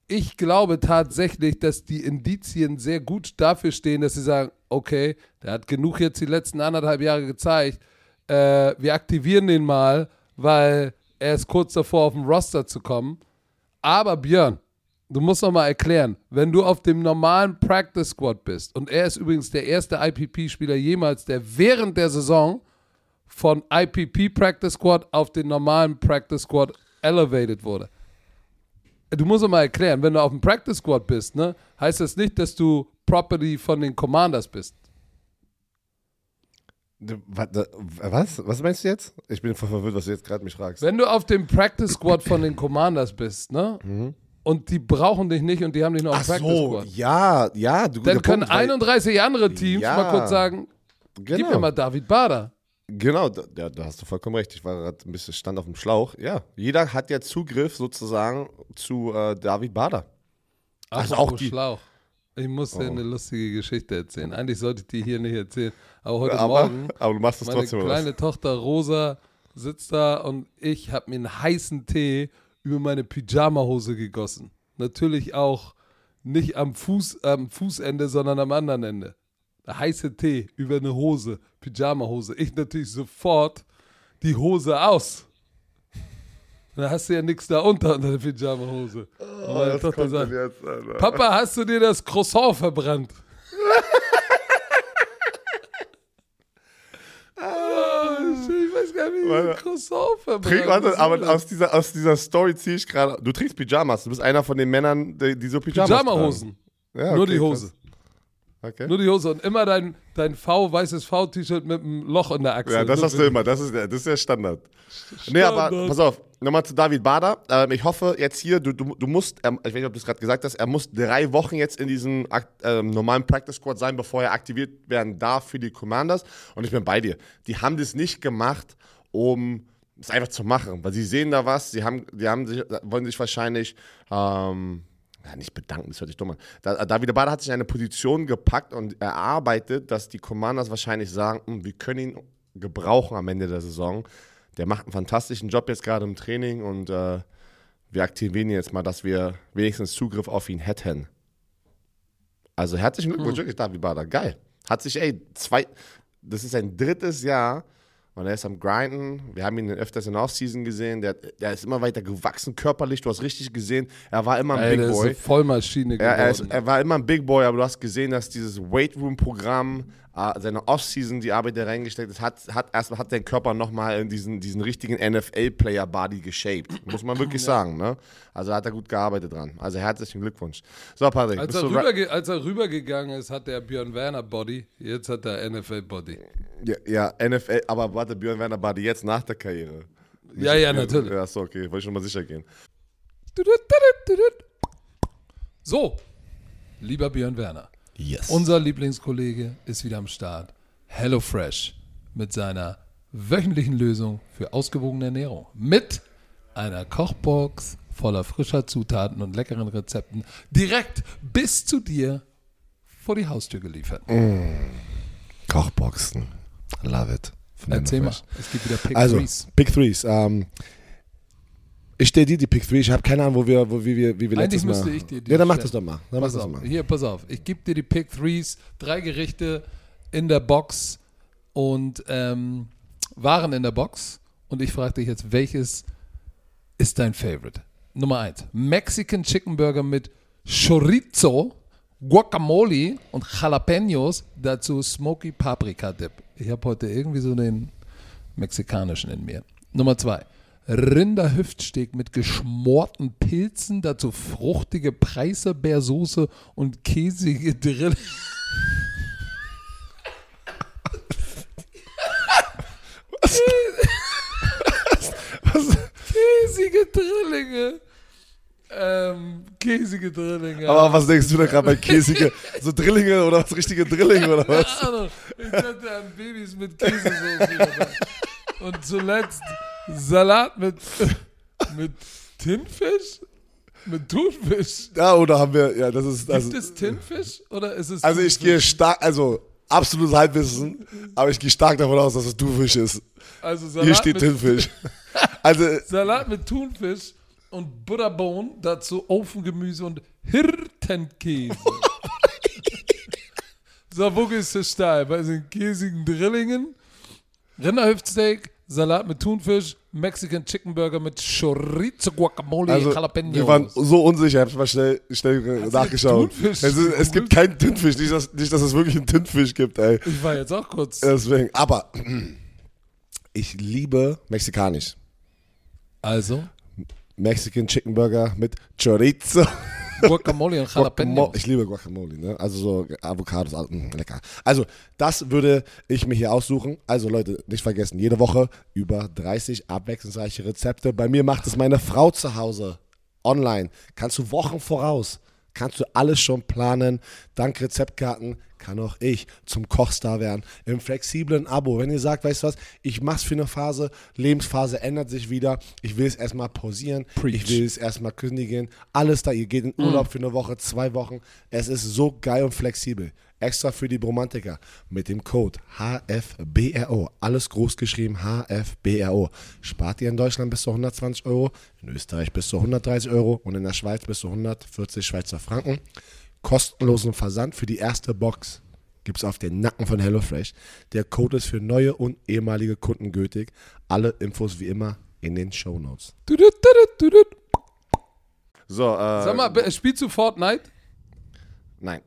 ich glaube tatsächlich, dass die Indizien sehr gut dafür stehen, dass sie sagen, okay, der hat genug jetzt die letzten anderthalb Jahre gezeigt. Äh, wir aktivieren den mal, weil er ist kurz davor, auf den Roster zu kommen. Aber Björn, du musst noch mal erklären, wenn du auf dem normalen Practice Squad bist, und er ist übrigens der erste IPP-Spieler jemals, der während der Saison von IPP Practice Squad auf den normalen Practice Squad elevated wurde. Du musst noch mal erklären, wenn du auf dem Practice Squad bist, ne, heißt das nicht, dass du Property von den Commanders bist. Was? Was meinst du jetzt? Ich bin voll verwirrt, was du jetzt gerade mich fragst. Wenn du auf dem Practice Squad von den Commanders bist, ne, und die brauchen dich nicht und die haben dich noch auf Mhm. Ach dem Practice so, Squad, ja, ja. Du, dann können Punkt, weil- 31 andere Teams Ja. mal kurz sagen, gib mir genau. mal David Bader. Genau, da, da hast du vollkommen recht. Ich war gerade ein bisschen stand auf dem Schlauch. Ja, jeder hat ja Zugriff sozusagen zu äh, David Bader. Also Apropos auch die- schlau. Ich muss dir Oh. eine lustige Geschichte erzählen. Eigentlich sollte ich die hier nicht erzählen. Aber heute Aber, Morgen, aber du machst es meine trotzdem kleine was. Tochter Rosa sitzt da und ich habe mir einen heißen Tee über meine Pyjamahose gegossen. Natürlich auch nicht am, Fuß, am Fußende, sondern am anderen Ende. Heiße Tee über eine Hose, Pyjamahose. Ich natürlich sofort die Hose aus. Da hast du ja nichts da unter unter der Pyjamahose. Und meine Tochter sagt, jetzt? Papa, hast du dir das Croissant verbrannt? oh, ich weiß gar nicht, wie ich Warte. ein Croissant verbrannt. Trink, warte, aber aus dieser, aus dieser Story ziehe ich gerade. Du trägst Pyjamas. Du bist einer von den Männern, die, die so Pyjamas Pyjamahosen. Ja, Nur okay, die Hose. krass. Okay. Nur die Hose. Und immer dein, dein V, weißes V-T-Shirt mit einem Loch in der Achsel. Ja, das hast du immer. Das ist der, das ist der Standard. Nee, aber Standard. pass auf. Nochmal zu David Bader. Ähm, ich hoffe jetzt hier, du, du, du musst, ähm, ich weiß nicht, ob du es gerade gesagt hast, er muss drei Wochen jetzt in diesem ähm, normalen Practice Squad sein, bevor er aktiviert werden darf für die Commanders. Und ich bin bei dir. Die haben das nicht gemacht, um es einfach zu machen, weil sie sehen da was, sie haben, die haben sich, wollen sich wahrscheinlich ähm, ja, nicht bedanken, das hört sich dumm an. Da, David Bader hat sich in eine Position gepackt und erarbeitet, dass die Commanders wahrscheinlich sagen, "Hm, wir können ihn gebrauchen am Ende der Saison. Der macht einen fantastischen Job jetzt gerade im Training und äh, wir aktivieren ihn jetzt mal, dass wir wenigstens Zugriff auf ihn hätten. Also herzlichen Glückwunsch, wirklich, David Bader. Geil. Hat sich, ey, zwei, das ist sein drittes Jahr und er ist am Grinden. Wir haben ihn öfters in der Offseason gesehen. Der, der ist immer weiter gewachsen körperlich. Du hast richtig gesehen, er war immer ein Ey, Big der ist Boy. eine Vollmaschine Er, er, ist, geworden. er war immer ein Big Boy, aber du hast gesehen, dass dieses Weight Room Programm, äh, seine Offseason, die Arbeit, die er reingesteckt hat, hat, hat erstmal hat sein Körper nochmal in diesen, diesen richtigen NFL-Player-Body geshaped. Muss man wirklich sagen, ne? Also hat er gut gearbeitet dran. Also herzlichen Glückwunsch. So, Patrick, als, er rüberge als er rübergegangen ist, hat der Björn Werner Body. Jetzt hat er NFL Body. ja, ja, NFL, aber warte, Björn Werner Body jetzt nach der Karriere. Ja, ja, natürlich. Ja, so, okay, wollte ich schon mal sicher gehen. So, lieber Björn Werner. Yes. Unser Lieblingskollege ist wieder am Start. HelloFresh mit seiner wöchentlichen Lösung für ausgewogene Ernährung. Mit einer Kochbox voller frischer Zutaten und leckeren Rezepten direkt bis zu dir vor die Haustür geliefert. Kochboxen. Love it. Erzähl mal, es gibt wieder Pick Also, Threes. Pick Threes. Ähm, ich stehe dir die Pick Threes. Ich habe keine Ahnung, wo wir, wo, wie wir, wie wir Eigentlich letztes Mal. müsste ich dir die Ja, dann mach das doch mal. Dann mach Pass das auf, mal. hier, pass auf. Ich gebe dir die Pick Threes, drei Gerichte in der Box und ähm, Waren in der Box Und ich frage dich jetzt, welches ist dein Favorite? Nummer eins: Mexican Chicken Burger mit Chorizo, Guacamole und Jalapenos, dazu Smoky Paprika Dip. Ich habe heute irgendwie so den mexikanischen in mir. Nummer zwei: Rinderhüftsteak mit geschmorten Pilzen, dazu fruchtige Preiselbeersoße und käsige Drill. Was? Käsige Drillinge. Ähm, käsige Drillinge. Aber was denkst du da gerade bei käsige, so Drillinge oder was, richtige Drillinge oder was? Keine Ahnung. Ich dachte an Babys mit Käsesoße. Und zuletzt Salat mit, mit Tinfisch? Mit Thunfisch? Ja, oder haben wir, ja, das ist, also, Gibt es Tinfisch oder ist es also ich gehe stark, also absolutes Halbwissen, aber ich gehe stark davon aus, dass es Thunfisch ist. also Salat Hier steht mit, Tinfisch. Also, Salat mit Thunfisch und Butterbohnen, dazu Ofengemüse und Hirtenkäse. so, wo gehst du steil? Bei den käsigen Drillingen, Rinderhüftsteak, Salat mit Thunfisch, Mexican Chicken Burger mit Chorizo, Guacamole, also Jalapenos. wir waren so unsicher, ich hab's mal schnell, schnell nachgeschaut. Thunfisch Es, ist, es gibt keinen Tinfisch, nicht dass, nicht, dass es wirklich einen Tinfisch gibt, ey. ich war jetzt auch kurz. Deswegen, aber ich liebe mexikanisch. Also, Mexican Chicken Burger mit Chorizo. Guacamole und. Jalapenos. Ich liebe Guacamole, ne? Also so Avocados, also, mh, lecker. Also, das würde ich mir hier aussuchen. Also Leute, nicht vergessen, jede Woche über 30 abwechslungsreiche Rezepte. Bei mir macht es meine Frau zu Hause. Online. Kannst du Wochen voraus. Kannst du alles schon planen. Dank Rezeptkarten kann auch ich zum Kochstar werden. Im flexiblen Abo. Wenn ihr sagt, weißt du was, ich mach's für eine Phase, Lebensphase ändert sich wieder. Ich will es erstmal pausieren. Preach. Ich will es erstmal kündigen. Alles da. Ihr geht in Urlaub für eine Woche, zwei Wochen. Es ist so geil und flexibel. Extra für die Bromantiker mit dem Code HFBRO. Alles groß geschrieben HFBRO. Spart ihr in Deutschland bis zu 120 Euro, in Österreich bis zu 130 Euro und in der Schweiz bis zu 140 Schweizer Franken. Kostenlosen Versand für die erste Box gibt es auf den Nacken von HelloFresh. Der Code ist für neue und ehemalige Kunden gültig. Alle Infos wie immer in den Show Notes. So, äh, Sag mal, spielst du Fortnite? nein.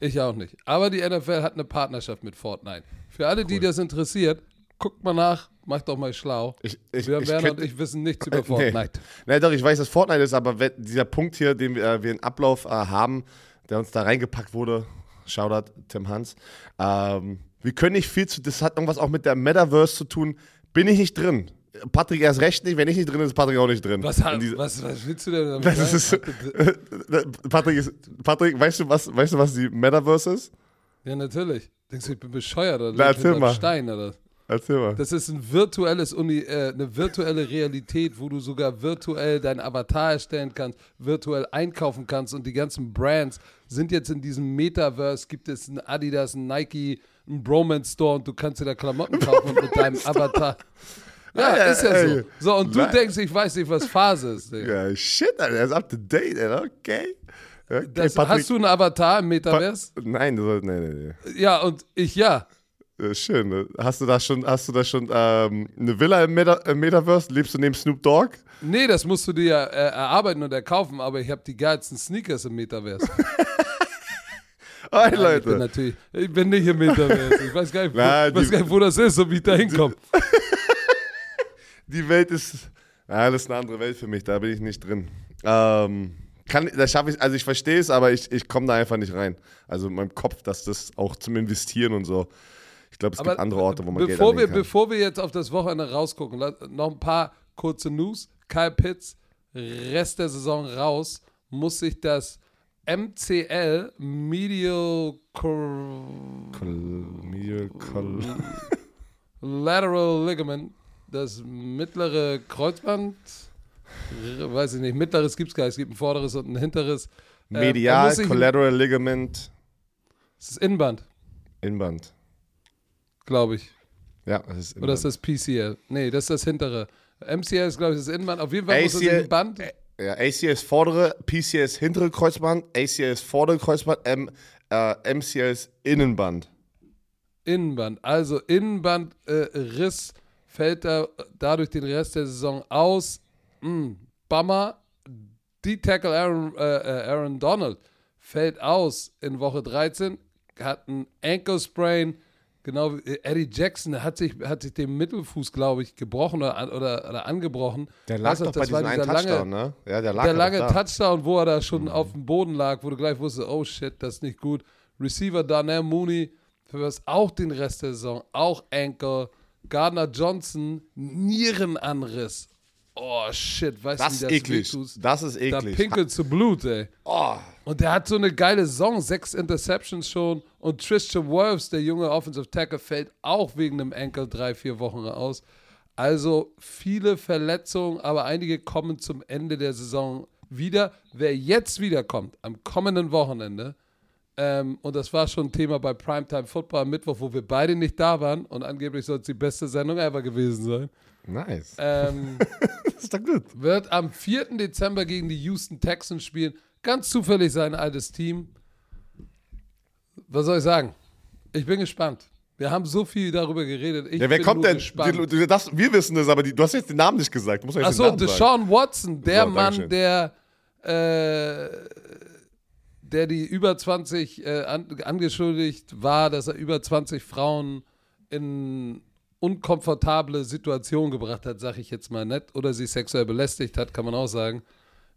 Ich auch nicht. Aber die NFL hat eine Partnerschaft mit Fortnite. Für alle, die das interessiert, guckt mal nach, macht doch mal schlau. Ich, ich, Wir, ich Werner könnt- und ich wissen nichts über Nee. Fortnite. Nee, doch, ich weiß, dass Fortnite ist, aber dieser Punkt hier, den wir, äh, wir in Ablauf äh, haben, der uns da reingepackt wurde, Shoutout Tim Hans, ähm, wir können nicht viel zu, das hat irgendwas auch mit der Metaverse zu tun, bin ich nicht drin. Patrick erst recht nicht, wenn ich nicht drin bin, ist Patrick auch nicht drin. Was, was, was willst du denn damit Das ist? Patrick, ist, Patrick weißt, du, was, weißt du, was die Metaverse ist? Ja, natürlich. Denkst du, ich bin bescheuert oder Na, erzähl mal. Stein oder? Erzähl mal. Das ist ein virtuelles Uni, äh, eine virtuelle Realität, wo du sogar virtuell deinen Avatar erstellen kannst, virtuell einkaufen kannst und die ganzen Brands sind jetzt in diesem Metaverse. Gibt es ein Adidas, ein Nike, ein Bromance Store und du kannst dir da Klamotten kaufen und mit deinem Avatar. Ja, Ah, ja, ist ja so. ey. So, und du Nein. denkst, ich weiß nicht, was Phase ist. Digga. Ja, shit, Alter, er ist up to date, Alter. Okay. okay Das, hast du einen Avatar im Metaverse? Nein, du sollst, nee, nee, nee. Ja, und ich ja. Schön. ne? Hast du da schon, hast du da schon ähm, eine Villa im, Meta im Metaverse? Lebst du neben Snoop Dogg? Nee, das musst du dir ja äh, erarbeiten und erkaufen, aber ich habe die geilsten Sneakers im Metaverse. Hey, Nein, Ich bin Leute. natürlich, ich bin nicht im Metaverse. Ich weiß gar nicht, wo, Nein, weiß gar nicht, wo das ist und wie ich da hinkomme. Die Welt ist, ja, das ist eine andere Welt für mich. Da bin ich nicht drin. Ähm, kann, das schaffe ich, also ich verstehe es, aber ich, ich komme da einfach nicht rein. Also in meinem Kopf, dass das auch zum Investieren und so. Ich glaube, es gibt andere Orte, wo man Geld bevor wir, anlegen kann. bevor wir jetzt auf das Wochenende rausgucken, noch ein paar kurze News. Kyle Pitts, Rest der Saison raus, muss sich das MCL Medial Cor Medial Col- Lateral Ligament, das mittlere Kreuzband, weiß ich nicht, mittleres gibt es gar nicht, es gibt ein vorderes und ein hinteres. Äh, Medial muss sich- Collateral Ligament Das ist Innenband, Inband. glaube ich. Ja, das ist Oder ist das PCL? Nee, das ist das hintere. MCL ist, glaube ich, das Innenband. Auf jeden Fall muss er sich ACL ein Band. Ja, ACL ist vordere, PCL ist hintere Kreuzband, ACL ist vordere Kreuzband, M, äh, MCL ist Innenband. Innenband. Also Innenband, äh, Riss, fällt er dadurch den Rest der Saison aus. Hm, Bummer. Die Tackle Aaron, äh, äh, Aaron Donald fällt aus in Woche 13, hat einen Ankle Sprain. Genau wie äh, Eddie Jackson hat sich, hat sich den Mittelfuß, glaube ich, gebrochen oder, oder, oder angebrochen. Der lag Weißt doch bei das war diesem einen dieser lange- Touchdown, ne? Ja, der lag der lange. Touchdown, wo er da schon auf dem Boden lag, wo du gleich wusstest, oh shit, das ist nicht gut. Receiver Darnell Mooney, für was auch den Rest der Saison, auch Ankle. Gardner Johnson, Nierenanriss. Oh shit, weißt Das du, ist wie das eklig. Das ist Da eklig. pinkelt zu Blut, ey. Oh, Und der hat so eine geile Saison, sechs Interceptions schon. Und Tristan Wirfs, der junge Offensive Tackle, fällt auch wegen einem Ankle drei, vier Wochen aus. Also viele Verletzungen, aber einige kommen zum Ende der Saison wieder. Wer jetzt wiederkommt, am kommenden Wochenende, ähm, und das war schon ein Thema bei Primetime Football am Mittwoch, wo wir beide nicht da waren und angeblich soll es die beste Sendung ever gewesen sein, nice. ähm, Das ist doch gut. wird am 4. Dezember gegen die Houston Texans spielen. Ganz zufällig sein altes Team. Was soll ich sagen? Ich bin gespannt. Wir haben so viel darüber geredet. Ich Ja, wer kommt denn? Die, das, wir wissen das, aber die, du hast jetzt den Namen nicht gesagt. Achso, sagen. Deshaun Watson, der So, Mann, der, äh, der die über 20 äh, an, angeschuldigt war, dass er über 20 Frauen in unkomfortable Situationen gebracht hat, sag ich jetzt mal nett, oder sie sexuell belästigt hat, kann man auch sagen.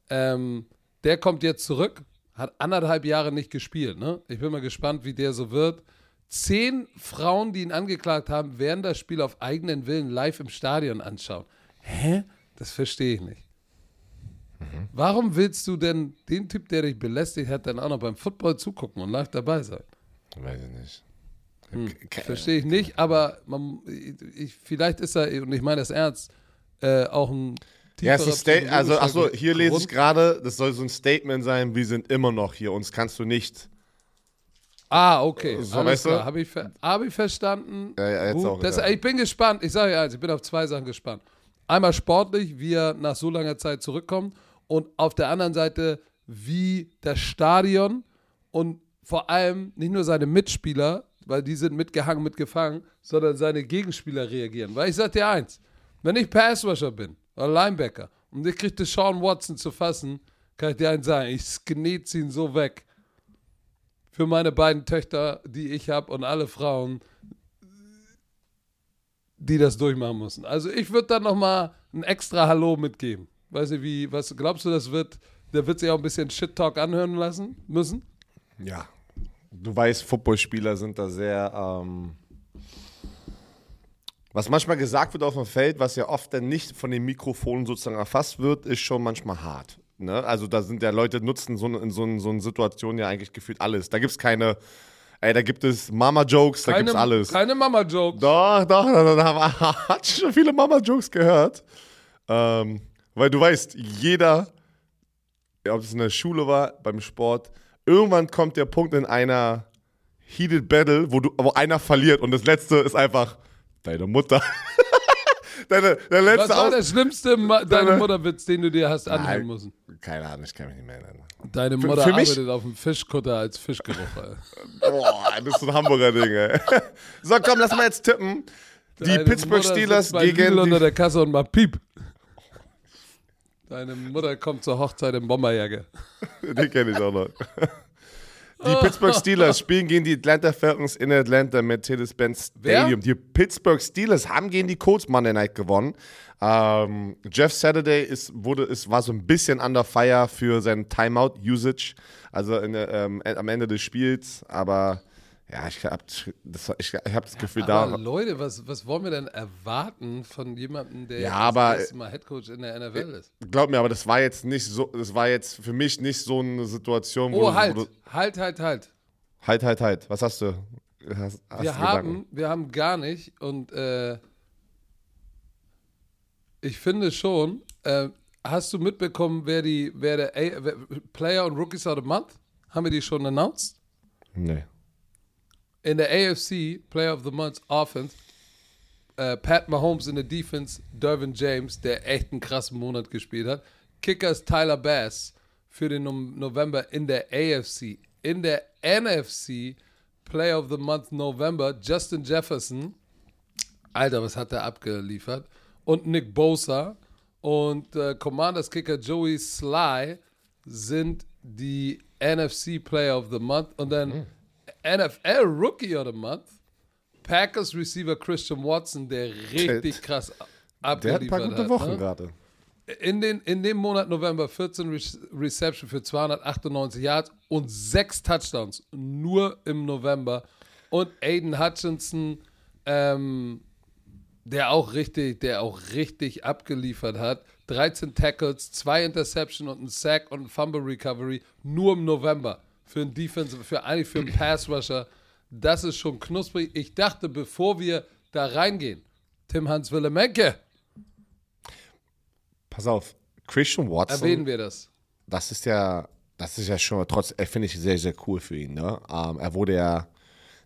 Ähm, der kommt jetzt zurück, hat anderthalb Jahre nicht gespielt. Ne? Ich bin mal gespannt, wie der so wird. Zehn Frauen, die ihn angeklagt haben, werden das Spiel auf eigenen Willen live im Stadion anschauen. Hä? Das verstehe ich nicht. Warum willst du denn den Typ, der dich belästigt hat, dann auch noch beim Football zugucken und live dabei sein? Weiß ich nicht. Ke- Verstehe ich nicht, aber man, ich, vielleicht ist er, und ich meine das ernst, äh, auch ein Ja, es ist ein also, achso, hier lese ich Grund. gerade, das soll so ein Statement sein, wir sind immer noch hier, uns kannst du nicht. Ah, okay. So, Alles weißt du? Habe ich, ver hab ich verstanden. Ja, ja, jetzt Gut. auch, Das, ja. Ich bin gespannt. Ich sage ja eins, ich bin auf zwei Sachen gespannt. Einmal sportlich, wie er nach so langer Zeit zurückkommt. Und auf der anderen Seite, wie das Stadion und vor allem nicht nur seine Mitspieler, weil die sind mitgehangen, mitgefangen, sondern seine Gegenspieler reagieren. Weil ich sage dir eins, wenn ich Passrusher bin oder Linebacker und ich kriege Sean Watson zu fassen, kann ich dir eins sagen, ich sknete ihn so weg für meine beiden Töchter, die ich habe und alle Frauen, die das durchmachen müssen. Also ich würde da noch mal ein extra Hallo mitgeben. Weiß nicht, wie, was glaubst du, das wird, der wird sich auch ein bisschen Shit-Talk anhören lassen müssen? Ja. Du weißt, Footballspieler sind da sehr. Ähm, was manchmal gesagt wird auf dem Feld, was ja oft dann nicht von den Mikrofonen sozusagen erfasst wird, ist schon manchmal hart. Ne? Also da sind ja Leute nutzen so, in so, so einer Situation ja eigentlich gefühlt alles. Da gibt es keine, ey, da gibt es Mama-Jokes, da gibt es alles. Keine Mama-Jokes. Doch, doch, da, da, da hat schon viele Mama-Jokes gehört. Ähm, weil du weißt, jeder, ob es in der Schule war, beim Sport, irgendwann kommt der Punkt in einer Heated Battle, wo, du, wo einer verliert und das letzte ist einfach deine Mutter. deine, Was letzte war Aus der schlimmste Ma deine Deine- Mutterwitz, den du dir hast anhören müssen? Keine Ahnung, ich kann mich nicht mehr erinnern. Deine Für- Mutter für mich- arbeitet auf dem Fischkutter als Fischgeruch. Boah, das ist so ein Hamburger Ding, ey. So, komm, lass mal jetzt tippen. Die Deine Pittsburgh Steelers bei Lidl gegen unter die, der Kasse und mal piep. Deine Mutter kommt zur Hochzeit in Bomberjacke. Den kenne ich auch noch. Die Pittsburgh Steelers spielen gegen die Atlanta Falcons in Atlanta Mercedes-Benz Wer? Stadium. Die Pittsburgh Steelers haben gegen die Colts Monday Night gewonnen. Ähm, Jeff Saturday ist, wurde, ist, war so ein bisschen under fire für sein Timeout-Usage, also in, ähm, am Ende des Spiels. Aber ja, ich habe das, ich, hab das Gefühl, Aber da. Leute, was, was wollen wir denn erwarten von jemandem, der Ja, das aber- erste Mal Headcoach in der NFL ist? Glaub mir, aber das war jetzt nicht so, das war jetzt für mich nicht so eine Situation, wo, Oh, du- halt, wo du. halt, halt, halt. Halt, halt, halt. Was hast du? Hast, hast Wir du haben, Gedanken? wir haben gar nicht und äh, ich finde schon, äh, hast du mitbekommen, wer die, wer der A wer, Player und Rookies of the Month? Haben wir die schon announced? Nee. In der AFC, Player of the Month Offense, äh, Pat Mahomes in der Defense, Dervin James, der echt einen krassen Monat gespielt hat. Kicker ist Tyler Bass für den Nom- November in der AFC. In der NFC, Player of the Month November, Justin Jefferson. Alter, was hat er abgeliefert? Und Nick Bosa und äh, Commanders Kicker Joey Sly sind die NFC Player of the Month und dann Mhm. NFL Rookie of the Month. Packers Receiver Christian Watson, der richtig krass Der hat ein abgeliefert paar gute hat. Wochen ne? gerade. in, den, in dem Monat November 14 Re Reception für 298 Yards und sechs Touchdowns. Nur im November. Und Aiden Hutchinson, ähm, der auch richtig, der auch richtig abgeliefert hat. 13 Tackles, zwei Interception und ein Sack und ein Fumble Recovery. Nur im November. Für einen Defense, für eigentlich für einen Pass Rusher. Das ist schon knusprig. Ich dachte, bevor wir da reingehen, Tim Hans Willemenke, Pass auf, Christian Watson. erwähnen wir das. das ist ja, das ist ja schon trotz, äh, finde ich sehr, sehr cool für ihn. Ne? Ähm, er wurde ja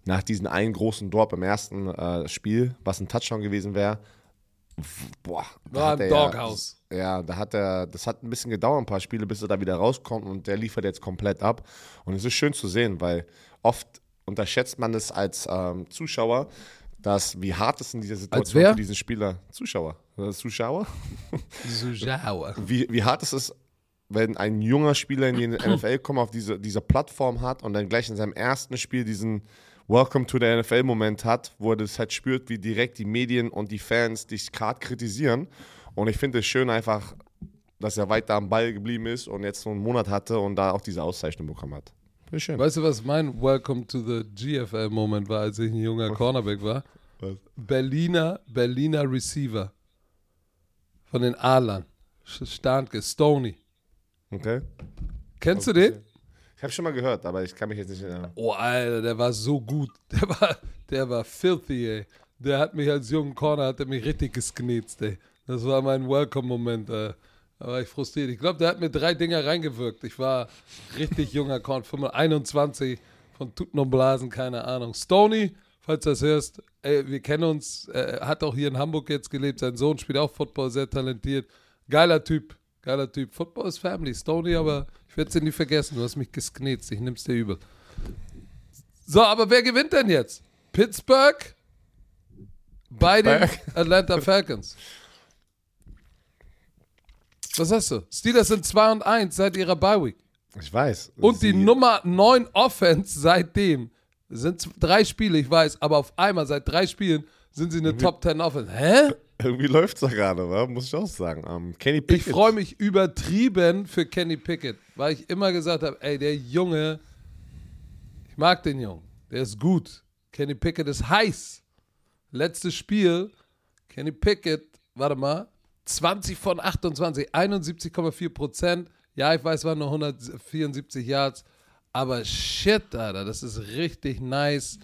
nach diesem einen großen Drop im ersten äh, Spiel, was ein Touchdown gewesen wäre, boah, War im er ja- Doghouse. Ja, da hat er, das hat ein bisschen gedauert, ein paar Spiele, bis er da wieder rauskommt und der liefert jetzt komplett ab. Und es ist schön zu sehen, weil oft unterschätzt man es als ähm, Zuschauer, dass wie hart es in dieser Situation für diesen Spieler, Zuschauer, äh, Zuschauer, Zuschauer. wie, wie hart es ist, wenn ein junger Spieler in die NFL kommt, auf diese, diese Plattform hat und dann gleich in seinem ersten Spiel diesen Welcome to the NFL-Moment hat, wo er das halt spürt, wie direkt die Medien und die Fans dich gerade kritisieren. Und ich finde es schön einfach, dass er weiter am Ball geblieben ist und jetzt so einen Monat hatte und da auch diese Auszeichnung bekommen hat. Finde ich schön. Weißt du, was mein Welcome to the GFL-Moment war, als ich ein junger Cornerback war? Was? Berliner, Berliner Receiver. Von den Adlern. Sch- Starnke, Stony. Okay. Kennst du den? Ich habe schon mal gehört, aber ich kann mich jetzt nicht erinnern. Oh, Alter, der war so gut. Der war, der war filthy, ey. Der hat mich als jungen Corner, hat er mich richtig gesknetzt, ey. Das war mein Welcome-Moment, ey. Da war ich frustriert. Ich glaube, der hat mir drei Dinger reingewirkt. Ich war richtig junger 25, 21, von Tuten und Blasen, keine Ahnung. Stony, falls du das hörst, ey, wir kennen uns, äh, hat auch hier in Hamburg jetzt gelebt. Sein Sohn spielt auch Football, sehr talentiert. Geiler Typ, geiler Typ. Football ist Family. Stony, aber ich werde es dir nie vergessen. Du hast mich gesknetzt. Ich nimm's dir übel. So, aber wer gewinnt denn jetzt? Pittsburgh bei den. Atlanta Falcons. Was hast du? Steelers sind 2 und 1 seit ihrer Bye Week. Ich weiß. Und die Sie- Nummer 9 Offense seitdem sind drei Spiele, ich weiß, aber auf einmal seit drei Spielen sind sie eine Top 10 Offense. Hä? Irgendwie läuft es da gerade, wa? muss ich auch sagen. Ähm, Kenny Ich Pickett. freue mich übertrieben für Kenny Pickett, weil ich immer gesagt habe, ey, der Junge, ich mag den Jungen, der ist gut. Kenny Pickett ist heiß. Letztes Spiel, Kenny Pickett, warte mal, 20 von 28, 71,4 Prozent. Ja, ich weiß, es waren nur 174 Yards, aber shit, Alter, das ist richtig nice.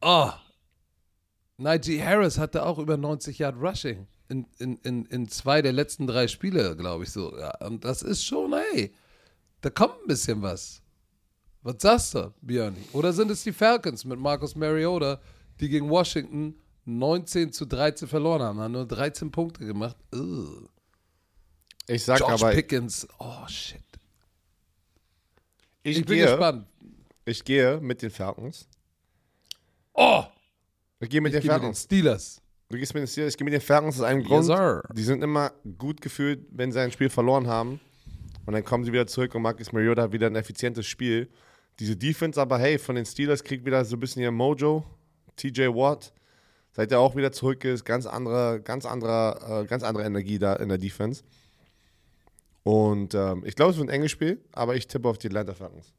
Oh, Najee Harris hatte auch über 90 Yard Rushing in, in, in, in zwei der letzten drei Spiele, glaube ich so. Ja, und das ist schon, ey, da kommt ein bisschen was. Was sagst du, Björn? Oder sind es die Falcons mit Marcus Mariota, die gegen Washington 19 zu 13 verloren haben, haben nur 13 Punkte gemacht? Ugh. Ich sag Josh aber, Pickens, oh shit. ich, Ich bin gehe, gespannt. ich gehe mit den Falcons. Oh, Ich gehe mit ich den gehe mit den. Steelers. Du gehst mit den Steelers, ich gehe mit den Falcons aus einem Yes, Grund. sir. Die sind immer gut gefühlt, wenn sie ein Spiel verloren haben. Und dann kommen sie wieder zurück und Marcus Mariota hat wieder ein effizientes Spiel. Diese Defense aber, hey, von den Steelers kriegt wieder so ein bisschen ihr Mojo. TJ Watt, seit er auch wieder zurück ist, ganz andere, ganz andere, äh, ganz andere Energie da in der Defense. Und ähm, ich glaube, es wird ein enges Spiel, aber ich tippe auf die Atlanta Falcons.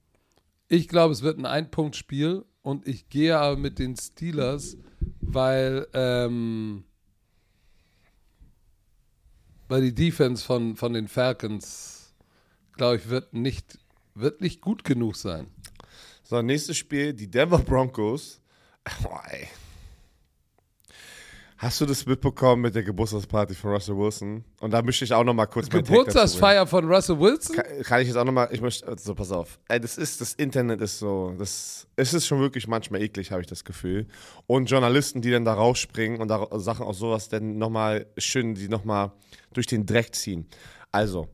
Ich glaube, es wird ein Ein-Punkt-Spiel und ich gehe aber mit den Steelers, weil, ähm, weil die Defense von, von den Falcons, glaube ich, wird nicht, wird gut genug sein. So, nächstes Spiel, die Denver Broncos. Oh, ey. Hast du das mitbekommen mit der Geburtstagsparty von Russell Wilson? Und da möchte ich auch noch mal kurz bringen. Geburtstagsfeier von Russell Wilson? Kann, kann ich jetzt auch noch mal, ich möchte, also pass auf. Ey, das ist, das Internet ist so, das, es ist schon wirklich manchmal eklig, habe ich das Gefühl. Und Journalisten, die dann da rausspringen und da Sachen aus sowas dann nochmal schön, die nochmal durch den Dreck ziehen. Also,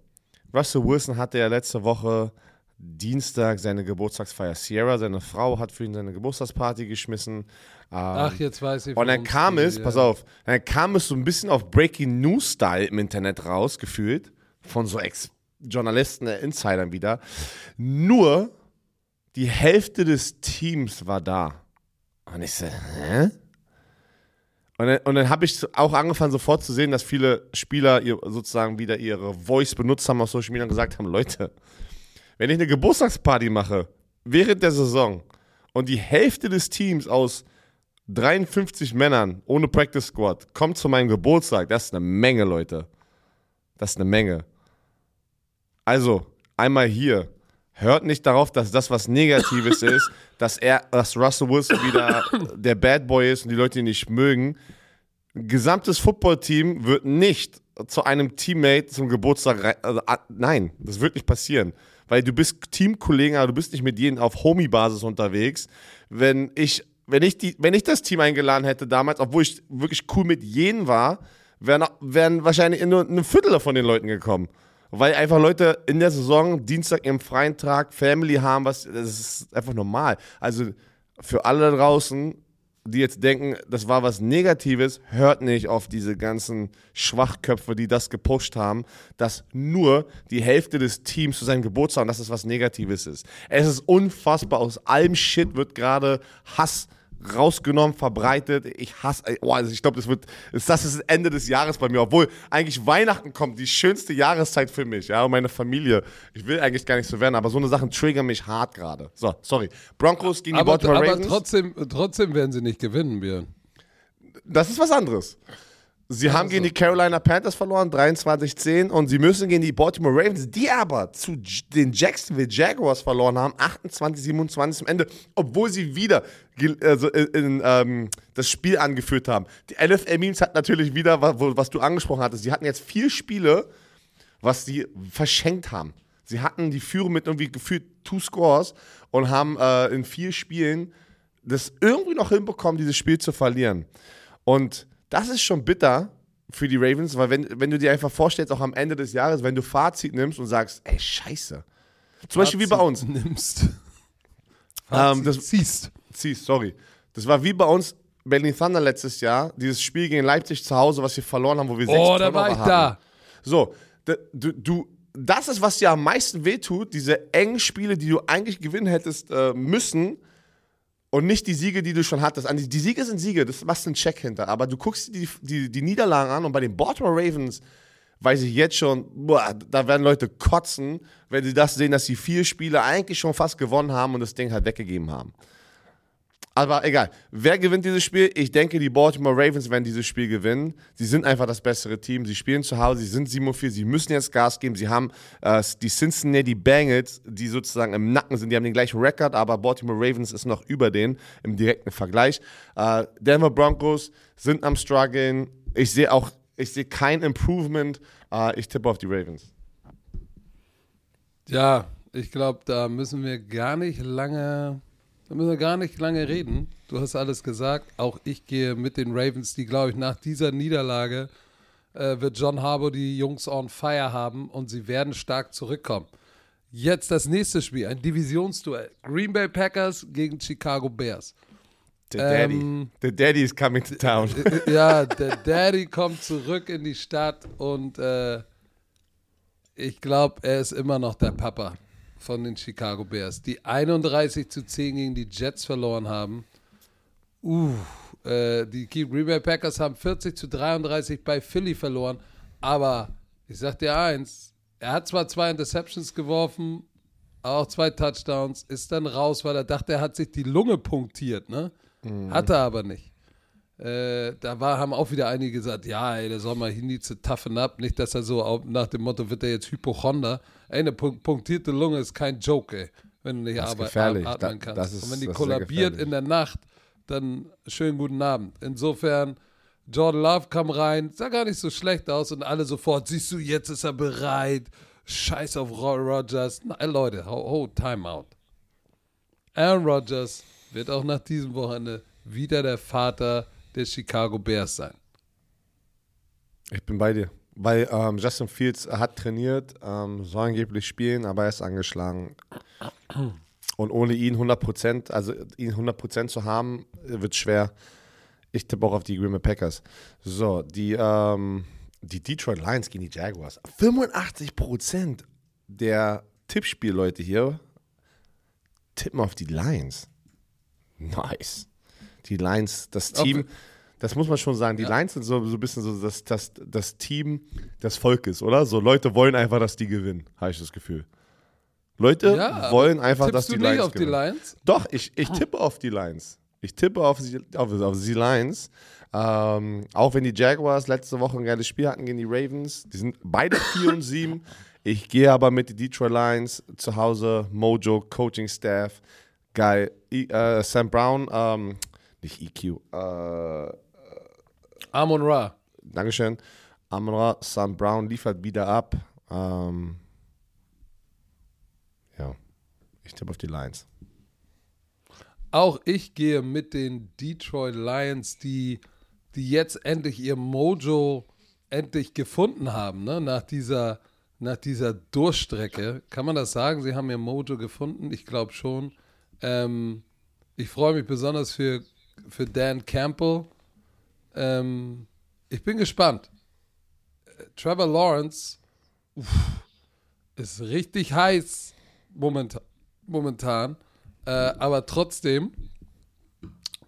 Russell Wilson hatte ja letzte Woche Dienstag seine Geburtstagsfeier. Sierra, seine Frau, hat für ihn seine Geburtstagsparty geschmissen. Ähm, Ach, jetzt weiß ich. und dann kam es, ja. pass auf, dann kam es so ein bisschen auf Breaking News-Style im Internet raus, gefühlt, von so Ex Journalisten, äh, Insidern wieder. Nur die Hälfte des Teams war da. Und ich so, hä? Und dann, und dann habe ich auch angefangen sofort zu sehen, dass viele Spieler ihr, sozusagen wieder ihre Voice benutzt haben auf Social Media und gesagt haben, Leute, wenn ich eine Geburtstagsparty mache während der Saison und die Hälfte des Teams aus 53 Männern ohne Practice Squad kommt zu meinem Geburtstag, das ist eine Menge, Leute. Das ist eine Menge. Also, einmal hier. Hört nicht darauf, dass das was Negatives ist, dass er, dass Russell Wilson wieder der Bad Boy ist und die Leute ihn nicht mögen. Ein gesamtes Footballteam wird nicht zu einem Teammate zum Geburtstag rein. Also, ah, nein, das wird nicht passieren. Weil du bist Teamkollegen, aber du bist nicht mit jedem auf Homie-Basis unterwegs. Wenn ich, wenn, ich die, wenn ich das Team eingeladen hätte damals, obwohl ich wirklich cool mit jenen war, wären, wären wahrscheinlich nur ein Viertel von den Leuten gekommen. Weil einfach Leute in der Saison Dienstag ihren freien Tag, Family haben, was, das ist einfach normal. Also für alle da draußen, die jetzt denken, das war was Negatives, hört nicht auf diese ganzen Schwachköpfe, die das gepusht haben, dass nur die Hälfte des Teams zu seinem Geburtstag, und dass es was Negatives ist. Es ist unfassbar, aus allem Shit wird gerade Hass rausgenommen, verbreitet. Ich hasse, oh, also ich glaube, das wird, ist das ist das Ende des Jahres bei mir, obwohl eigentlich Weihnachten kommt, die schönste Jahreszeit für mich, ja, und meine Familie. Ich will eigentlich gar nicht so werden, aber so eine Sachen triggern mich hart gerade. So, sorry. Broncos gegen die Aber, Baltimore aber Ravens. trotzdem, trotzdem werden sie nicht gewinnen, Björn. Das ist was anderes. Sie haben gegen die Carolina Panthers verloren, 23-10, und sie müssen gegen die Baltimore Ravens, die aber zu den Jacksonville Jaguars verloren haben, 28-27 am Ende, obwohl sie wieder also in, in, ähm, das Spiel angeführt haben. Die NFL-Memes hat natürlich wieder, was du angesprochen hattest, sie hatten jetzt vier Spiele, was sie verschenkt haben. Sie hatten die Führung mit irgendwie gefühlt two Scores und haben äh, in vier Spielen das irgendwie noch hinbekommen, dieses Spiel zu verlieren. Und das ist schon bitter für die Ravens, weil wenn, wenn du dir einfach vorstellst, auch am Ende des Jahres, wenn du Fazit nimmst und sagst, ey, scheiße. Zum Beispiel wie bei uns. Nimmst. Ähm, das, ziehst. ziehst, sorry. Das war wie bei uns Berlin Thunder letztes Jahr, dieses Spiel gegen Leipzig zu Hause, was wir verloren haben, wo wir sechs Oh, da war ich hatten. da. So, du, du, das ist, was dir am meisten wehtut, diese engen Spiele, die du eigentlich gewinnen hättest äh, müssen und nicht die Siege, die du schon hattest. Die, Siege sind Siege, das machst du einen Check hinter. Aber du guckst die, die, die Niederlagen an und bei den Baltimore Ravens weiß ich jetzt schon, boah, da werden Leute kotzen, wenn sie das sehen, dass sie vier Spiele eigentlich schon fast gewonnen haben und das Ding halt weggegeben haben. Aber egal. Wer gewinnt dieses Spiel? Ich denke, die Baltimore Ravens werden dieses Spiel gewinnen. Sie sind einfach das bessere Team. Sie spielen zu Hause, sie sind 7 4, sie müssen jetzt Gas geben. Sie haben äh, die Cincinnati Bengals, die sozusagen im Nacken sind. Die haben den gleichen Rekord, aber Baltimore Ravens ist noch über denen im direkten Vergleich. Äh, Denver Broncos sind am struggeln. Ich sehe auch, ich sehe kein Improvement. Äh, ich tippe auf die Ravens. Ja, ich glaube, da müssen wir gar nicht lange, da müssen wir gar nicht lange reden. Du hast alles gesagt. Auch ich gehe mit den Ravens, die glaube ich nach dieser Niederlage äh, wird John Harbour die Jungs on fire haben und sie werden stark zurückkommen. Jetzt das nächste Spiel, ein Divisionsduell. Green Bay Packers gegen Chicago Bears. The Daddy. Ähm, The Daddy is coming to town. Äh, ja, der Daddy kommt zurück in die Stadt und äh, ich glaube, er ist immer noch der Papa von den Chicago Bears, die 31 zu 10 gegen die Jets verloren haben. Uh, äh, die Green Bay Packers haben 40 zu 33 bei Philly verloren, aber ich sag dir eins, er hat zwar zwei Interceptions geworfen, auch zwei Touchdowns, ist dann raus, weil er dachte, er hat sich die Lunge punktiert, ne? Hat er aber nicht. Äh, da war, haben auch wieder einige gesagt, ja, ey, der soll mal needs to toughen up. Nicht, dass er so nach dem Motto wird er jetzt Hypochonder. Ey, eine punk punktierte Lunge ist kein Joke, ey, wenn du nicht Das ist arbeit- gefährlich. atmen Da- kannst. das ist- Und wenn die kollabiert in der Nacht, dann schönen guten Abend. Insofern, Jordan Love kam rein, sah gar nicht so schlecht aus und alle sofort, siehst du, jetzt ist er bereit. Scheiß auf Ro- Rodgers. Nein, Leute, ho, ho, Timeout. Aaron Rodgers wird auch nach diesem Wochenende wieder der Vater der Chicago Bears sein. Ich bin bei dir. weil ähm, Justin Fields hat trainiert, ähm, soll angeblich spielen, aber er ist angeschlagen. Und ohne ihn 100%, also ihn 100% zu haben, wird schwer. Ich tippe auch auf die Bay Packers. So, die, ähm, die Detroit Lions gegen die Jaguars. 85% der Tippspielleute hier tippen auf die Lions. Nice. Die Lions, das Team, Okay. das muss man schon sagen, die Lions sind so, so ein bisschen so das, das, das Team des Volkes, oder? So Leute wollen einfach, dass die gewinnen, habe ich das Gefühl. Leute Ja, wollen einfach, dass die nicht Lions auf die gewinnen. Lions? Doch, ich, ich tippe auf die Lions. Ich tippe auf, sie, auf, auf die Lions. Ähm, auch wenn die Jaguars letzte Woche ein geiles Spiel hatten gegen die Ravens. Die sind beide 4 und 7. Ich gehe aber mit den Detroit Lions zu Hause. Mojo, Coaching Staff. Geil. I, äh, Sam Brown, ähm, nicht EQ. Äh, Amon Ra. Dankeschön. Amon-Ra, Sam Brown liefert wieder ab. Ähm, ja, ich tippe auf die Lions. Auch ich gehe mit den Detroit Lions, die, die jetzt endlich ihr Mojo endlich gefunden haben, ne? nach, dieser, nach dieser Durchstrecke. Kann man das sagen? Sie haben ihr Mojo gefunden? Ich glaube schon. Ähm, ich freue mich besonders für, für Dan Campbell. Ähm, ich bin gespannt. Äh, Trevor Lawrence uff, ist richtig heiß momentan. momentan. Äh, aber trotzdem,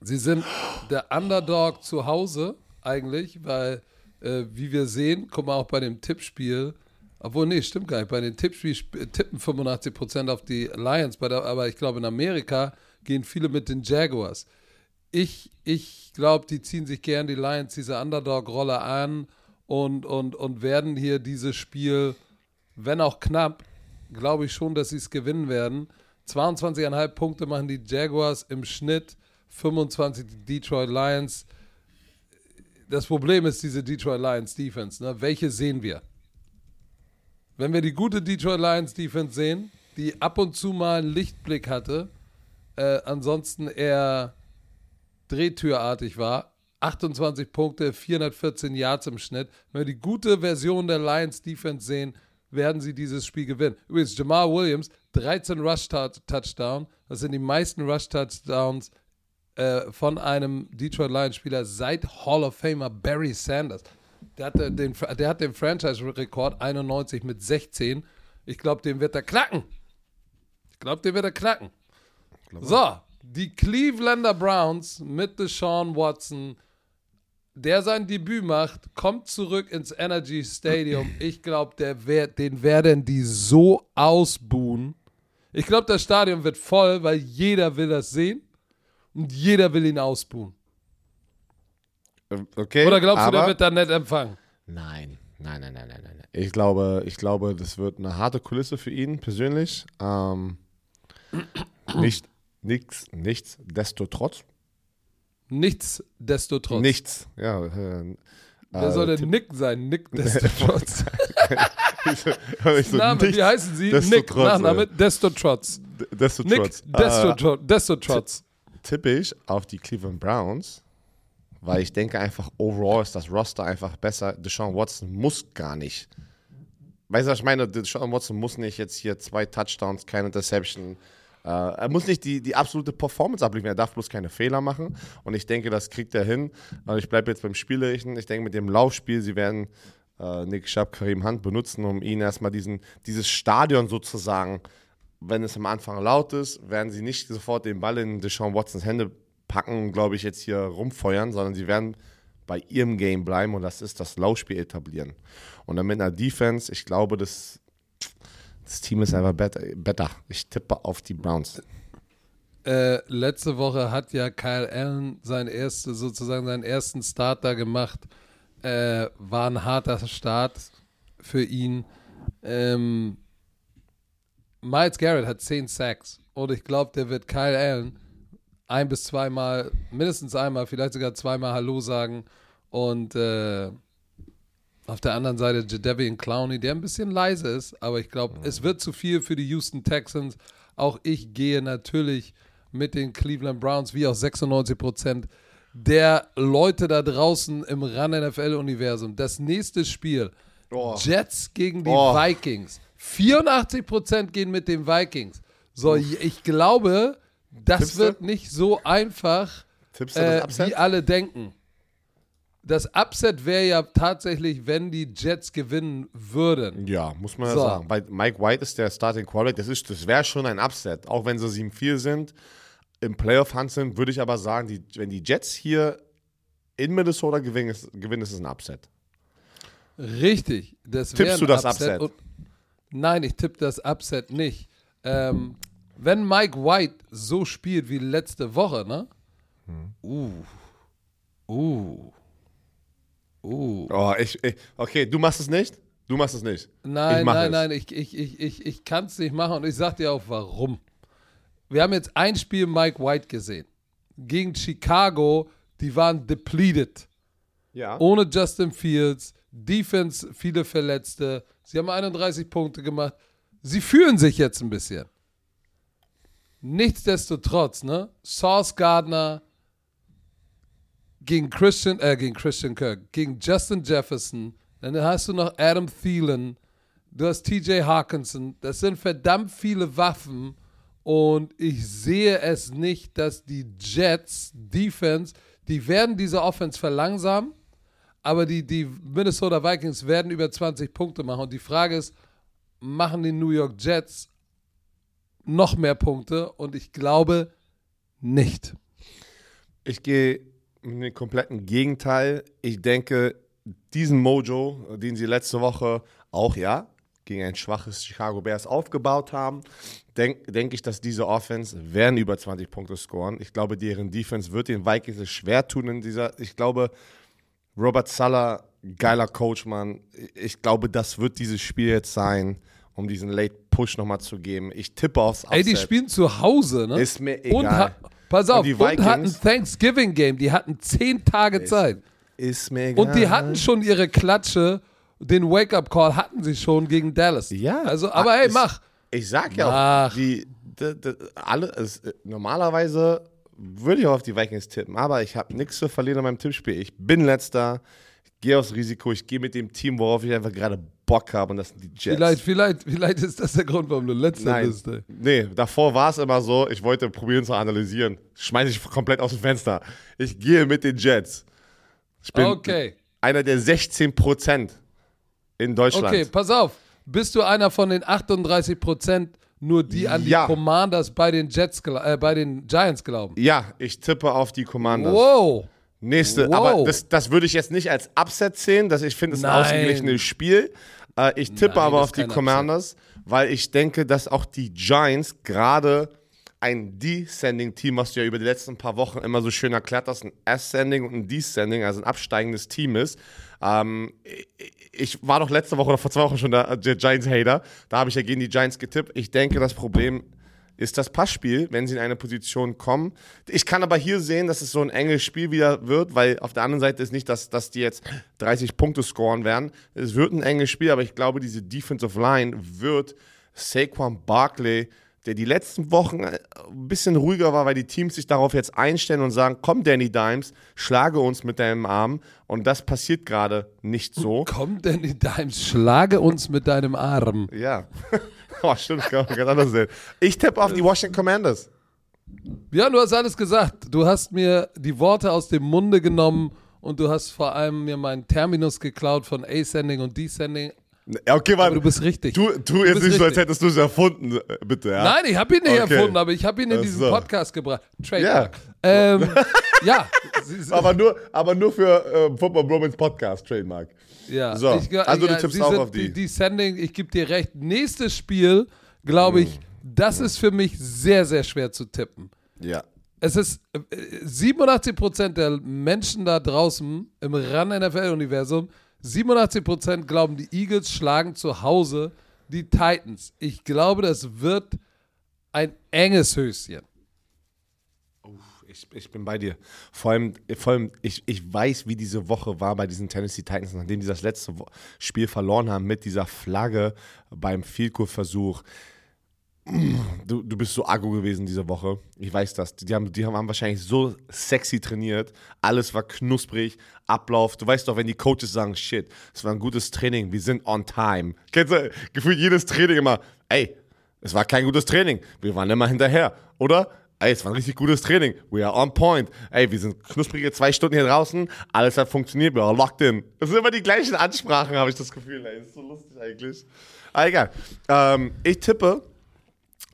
sie sind der Underdog zu Hause eigentlich, weil, äh, wie wir sehen, guck mal auch bei dem Tippspiel, obwohl, nee, stimmt gar nicht, bei den Tippspiel sp- tippen 85% auf die Lions, der, aber ich glaube, in Amerika gehen viele mit den Jaguars. Ich, ich glaube, die ziehen sich gern die Lions diese Underdog-Rolle an und, und, und werden hier dieses Spiel, wenn auch knapp, glaube ich schon, dass sie es gewinnen werden. 22,5 Punkte machen die Jaguars im Schnitt, 25 die Detroit Lions. Das Problem ist diese Detroit Lions Defense. Ne? Welche sehen wir? Wenn wir die gute Detroit Lions Defense sehen, die ab und zu mal einen Lichtblick hatte, äh, ansonsten eher drehtürartig war, 28 Punkte, 414 Yards im Schnitt. Wenn wir die gute Version der Lions Defense sehen, werden sie dieses Spiel gewinnen. Übrigens, Jamal Williams, 13 Rush-Touchdown. Das sind die meisten Rush-Touchdowns äh, von einem Detroit Lions-Spieler seit Hall of Famer Barry Sanders. Der, hatte den, der hat den Franchise-Rekord 91 mit 16. Ich glaube, den wird er knacken. Ich glaube, den wird er knacken. So, die Clevelander Browns mit Deshaun Watson, der sein Debüt macht, kommt zurück ins Energy Stadium. Ich glaube, den werden die so ausbuhen. Ich glaube, das Stadion wird voll, weil jeder will das sehen und jeder will ihn ausbuhen. Ähm, Okay, Oder glaubst du, der wird da nett empfangen? Nein, nein, nein, nein, nein, nein. Ich glaube, ich glaube, das wird eine harte Kulisse für ihn persönlich. Ähm, nicht, nichts, nichts, desto trotz. Nichtsdestotrotz. Nichts. Ja, äh, Wer äh, soll denn Tipp- Nick sein? Nick Destotrotz. ich so, Name, nichts, wie heißen sie? desto Nick, trotz, Nachname Alter. Destotrotz. D- Desto Nick trotz. Äh, Destotrotz. Destotrotz. tippe ich auf die Cleveland Browns, weil ich denke einfach, overall ist das Roster einfach besser. Deshaun Watson muss gar nicht. Weißt du, was ich meine? Deshaun Watson muss nicht jetzt hier zwei Touchdowns, keine Interception. Äh, er muss nicht die, die absolute Performance abliefern, er darf bloß keine Fehler machen. Und ich denke, das kriegt er hin. Und ich bleibe jetzt beim Spielerischen. Ich denke, mit dem Laufspiel, sie werden äh, Nick Schapp, Karim Hunt benutzen, um ihn erstmal diesen, dieses Stadion sozusagen wenn es am Anfang laut ist, werden sie nicht sofort den Ball in Deshaun Watsons Hände packen und, glaube ich, jetzt hier rumfeuern, sondern sie werden bei ihrem Game bleiben und das ist das Laufspiel etablieren. Und dann mit einer Defense, ich glaube, das, das Team ist einfach better, better. Ich tippe auf die Browns. Äh, letzte Woche hat ja Kyle Allen sein erste, sozusagen seinen ersten Start da gemacht. Äh, war ein harter Start für ihn. Ähm, Miles Garrett hat 10 Sacks und ich glaube, der wird Kyle Allen ein bis zweimal, mindestens einmal, vielleicht sogar zweimal Hallo sagen. Und äh, auf der anderen Seite Jadevian Clowney, der ein bisschen leise ist, aber ich glaube, es wird zu viel für die Houston Texans. Auch ich gehe natürlich mit den Cleveland Browns, wie auch 96 Prozent der Leute da draußen im RAN-NFL-Universum. Das nächste Spiel, Oh. Jets gegen die Oh. Vikings. 84% gehen mit den Vikings. So, ich glaube, das Tippst du? wird nicht so einfach, äh, wie alle denken. Das Upset wäre ja tatsächlich, wenn die Jets gewinnen würden. Ja, muss man ja So. sagen. Bei Mike White ist der Starting Quarterback. Das, ist- das wäre schon ein Upset. Auch wenn sie 7-4 sind, im Playoff-Hunt sind, würde ich aber sagen, die, wenn die Jets hier in Minnesota gewinnen, ist, gewinnen, ist es ein Upset. Richtig. Das Tippst du das Upset? Und, nein, ich tippe das Upset nicht. Ähm, wenn Mike White so spielt wie letzte Woche, ne? Hm. Uh. Uh. Uh. Oh, ich, ich, okay, du machst es nicht? Du machst es nicht. Nein, ich nein, es. nein, ich, ich, ich, ich, ich kann es nicht machen und ich sag dir auch warum. Wir haben jetzt ein Spiel Mike White gesehen. Gegen Chicago, die waren depleted. Ja. Ohne Justin Fields, Defense, viele Verletzte. Sie haben 31 Punkte gemacht. Sie fühlen sich jetzt ein bisschen. Nichtsdestotrotz, ne? Sauce Gardner gegen Christian, äh, gegen Christian Kirk, gegen Justin Jefferson, dann hast du noch Adam Thielen, du hast TJ Hawkinson, das sind verdammt viele Waffen. Und ich sehe es nicht, dass die Jets Defense, die werden diese Offense verlangsamen, aber die, die Minnesota Vikings werden über 20 Punkte machen. Und die Frage ist, machen die New York Jets noch mehr Punkte? Und ich glaube nicht. Ich gehe dem kompletten Gegenteil. Ich denke, diesen Mojo, den sie letzte Woche auch, ja, gegen ein schwaches Chicago Bears aufgebaut haben, denke denk ich, dass diese Offense werden über 20 Punkte scoren. Ich glaube, deren Defense wird den Vikings es schwer tun in dieser, ich glaube, Robert Sala, geiler Coach, Mann. Ich glaube, das wird dieses Spiel jetzt sein, um diesen Late Push nochmal zu geben. Ich tippe aufs Upset. Ey, die spielen zu Hause, ne? Ist mir Und egal. ha pass Und auf, die und, hatten Vikings- Thanksgiving Game, die hatten zehn Tage Zeit. Ist mir egal. Und die hatten schon ihre Klatsche, den Wake-up-Call hatten sie schon gegen Dallas. Ja. Also, aber hey, mach. Ich sag ja auch, Mach. die, die, die, alle, es, normalerweise würde ich auch auf die Vikings tippen, aber ich habe nichts zu verlieren in meinem Tippspiel. Ich bin letzter, gehe aufs Risiko, ich gehe mit dem Team, worauf ich einfach gerade Bock habe und das sind die Jets. Vielleicht, vielleicht, vielleicht ist das der Grund, warum du letzter Nein, bist. Ey. nee, davor war es immer so, ich wollte probieren zu analysieren. Schmeiße ich komplett aus dem Fenster. Ich gehe mit den Jets. Ich bin Okay. einer der 16 Prozent in Deutschland. Okay, pass auf. Bist du einer von den 38 Prozent, nur die an die Ja. Commanders bei den Jets, äh, bei den Giants glauben? Ja, ich tippe auf die Commanders. Wow. Nächste, Wow. aber das, das würde ich jetzt nicht als Upset sehen, dass ich finde, es ist ein Nein. ausgeglichenes Spiel. Äh, ich tippe Nein, aber auf ist die Commanders, weil ich denke, dass auch die Giants gerade ein Descending-Team, was du ja über die letzten paar Wochen immer so schön erklärt hast, ein Ascending und ein Descending, also ein absteigendes Team ist. Ähm, ich- war doch letzte Woche oder vor zwei Wochen schon der, der Giants-Hater. Da habe ich ja gegen die Giants getippt. Ich denke, das Problem ist das Passspiel, wenn sie in eine Position kommen. Ich kann aber hier sehen, dass es so ein enges Spiel wieder wird, weil auf der anderen Seite ist nicht, dass, dass die jetzt 30 Punkte scoren werden. Es wird ein enges Spiel, aber ich glaube, diese Defensive Line wird Saquon Barkley, der die letzten Wochen äh, ein bisschen ruhiger war, weil die Teams sich darauf jetzt einstellen und sagen, komm Danny Dimes, schlage uns mit deinem Arm. Und das passiert gerade nicht so. Komm denn in deinem Schlage uns mit deinem Arm. Ja. oh, stimmt, kann man ganz anders sehen. Ich tippe auf die Washington Commanders. Ja, du hast alles gesagt. Du hast mir die Worte aus dem Munde genommen und du hast vor allem mir meinen Terminus geklaut von Ascending und Descending. Okay, warte. Aber du bist richtig. Tu, tu jetzt nicht so, als richtig. hättest du es erfunden, bitte, ja? Nein, ich habe ihn nicht Okay. erfunden, aber ich habe ihn in diesen so. Podcast gebracht. Trademark. Ähm, ja. Aber nur, aber nur für äh, Football Bromance Podcast, Trademark. Ja. So, Ich, also du ja, tippst auch auf die. Descending, ich gebe dir recht. Nächstes Spiel, glaube ich, das ist für mich sehr, sehr schwer zu tippen. Ja. Es ist äh, 87% der Menschen da draußen im RAN-NFL-Universum, 87% glauben, die Eagles schlagen zu Hause die Titans. Ich glaube, das wird ein enges Höschen. Ich, ich bin bei dir. Vor allem, vor allem ich, ich weiß, wie diese Woche war bei diesen Tennessee Titans, nachdem die das letzte Spiel verloren haben mit dieser Flagge beim Field Goal Versuch. Du, du bist so aggro gewesen diese Woche. Ich weiß das. Die haben, die haben wahrscheinlich so sexy trainiert. Alles war knusprig. Ablauf. Du weißt doch, wenn die Coaches sagen, shit, es war ein gutes Training, wir sind on time. Kennst du, gefühlt jedes Training immer, ey, es war kein gutes Training. Wir waren immer hinterher, oder? Ey, es war ein richtig gutes Training. We are on point. Ey, wir sind knusprige zwei Stunden hier draußen. Alles hat funktioniert. Wir are locked in. Das sind immer die gleichen Ansprachen, habe ich das Gefühl. Ey, ist so lustig eigentlich. Aber egal. Ähm, ich tippe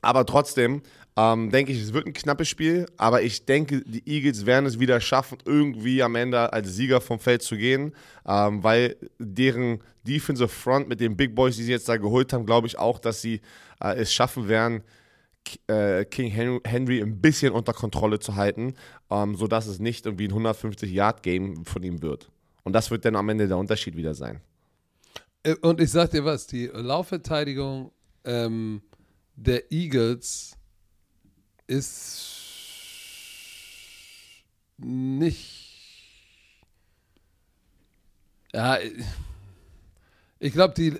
aber trotzdem ähm, denke ich, es wird ein knappes Spiel. Aber ich denke, die Eagles werden es wieder schaffen, irgendwie am Ende als Sieger vom Feld zu gehen. Ähm, weil deren Defensive Front mit den Big Boys, die sie jetzt da geholt haben, glaube ich auch, dass sie äh, es schaffen werden, äh, King Henry ein bisschen unter Kontrolle zu halten, ähm, sodass es nicht irgendwie ein 150-Yard-Game von ihm wird. Und das wird dann am Ende der Unterschied wieder sein. Äh, und ich sag dir was, die Laufverteidigung ähm, der Eagles ist nicht. Ja, ich glaube, die.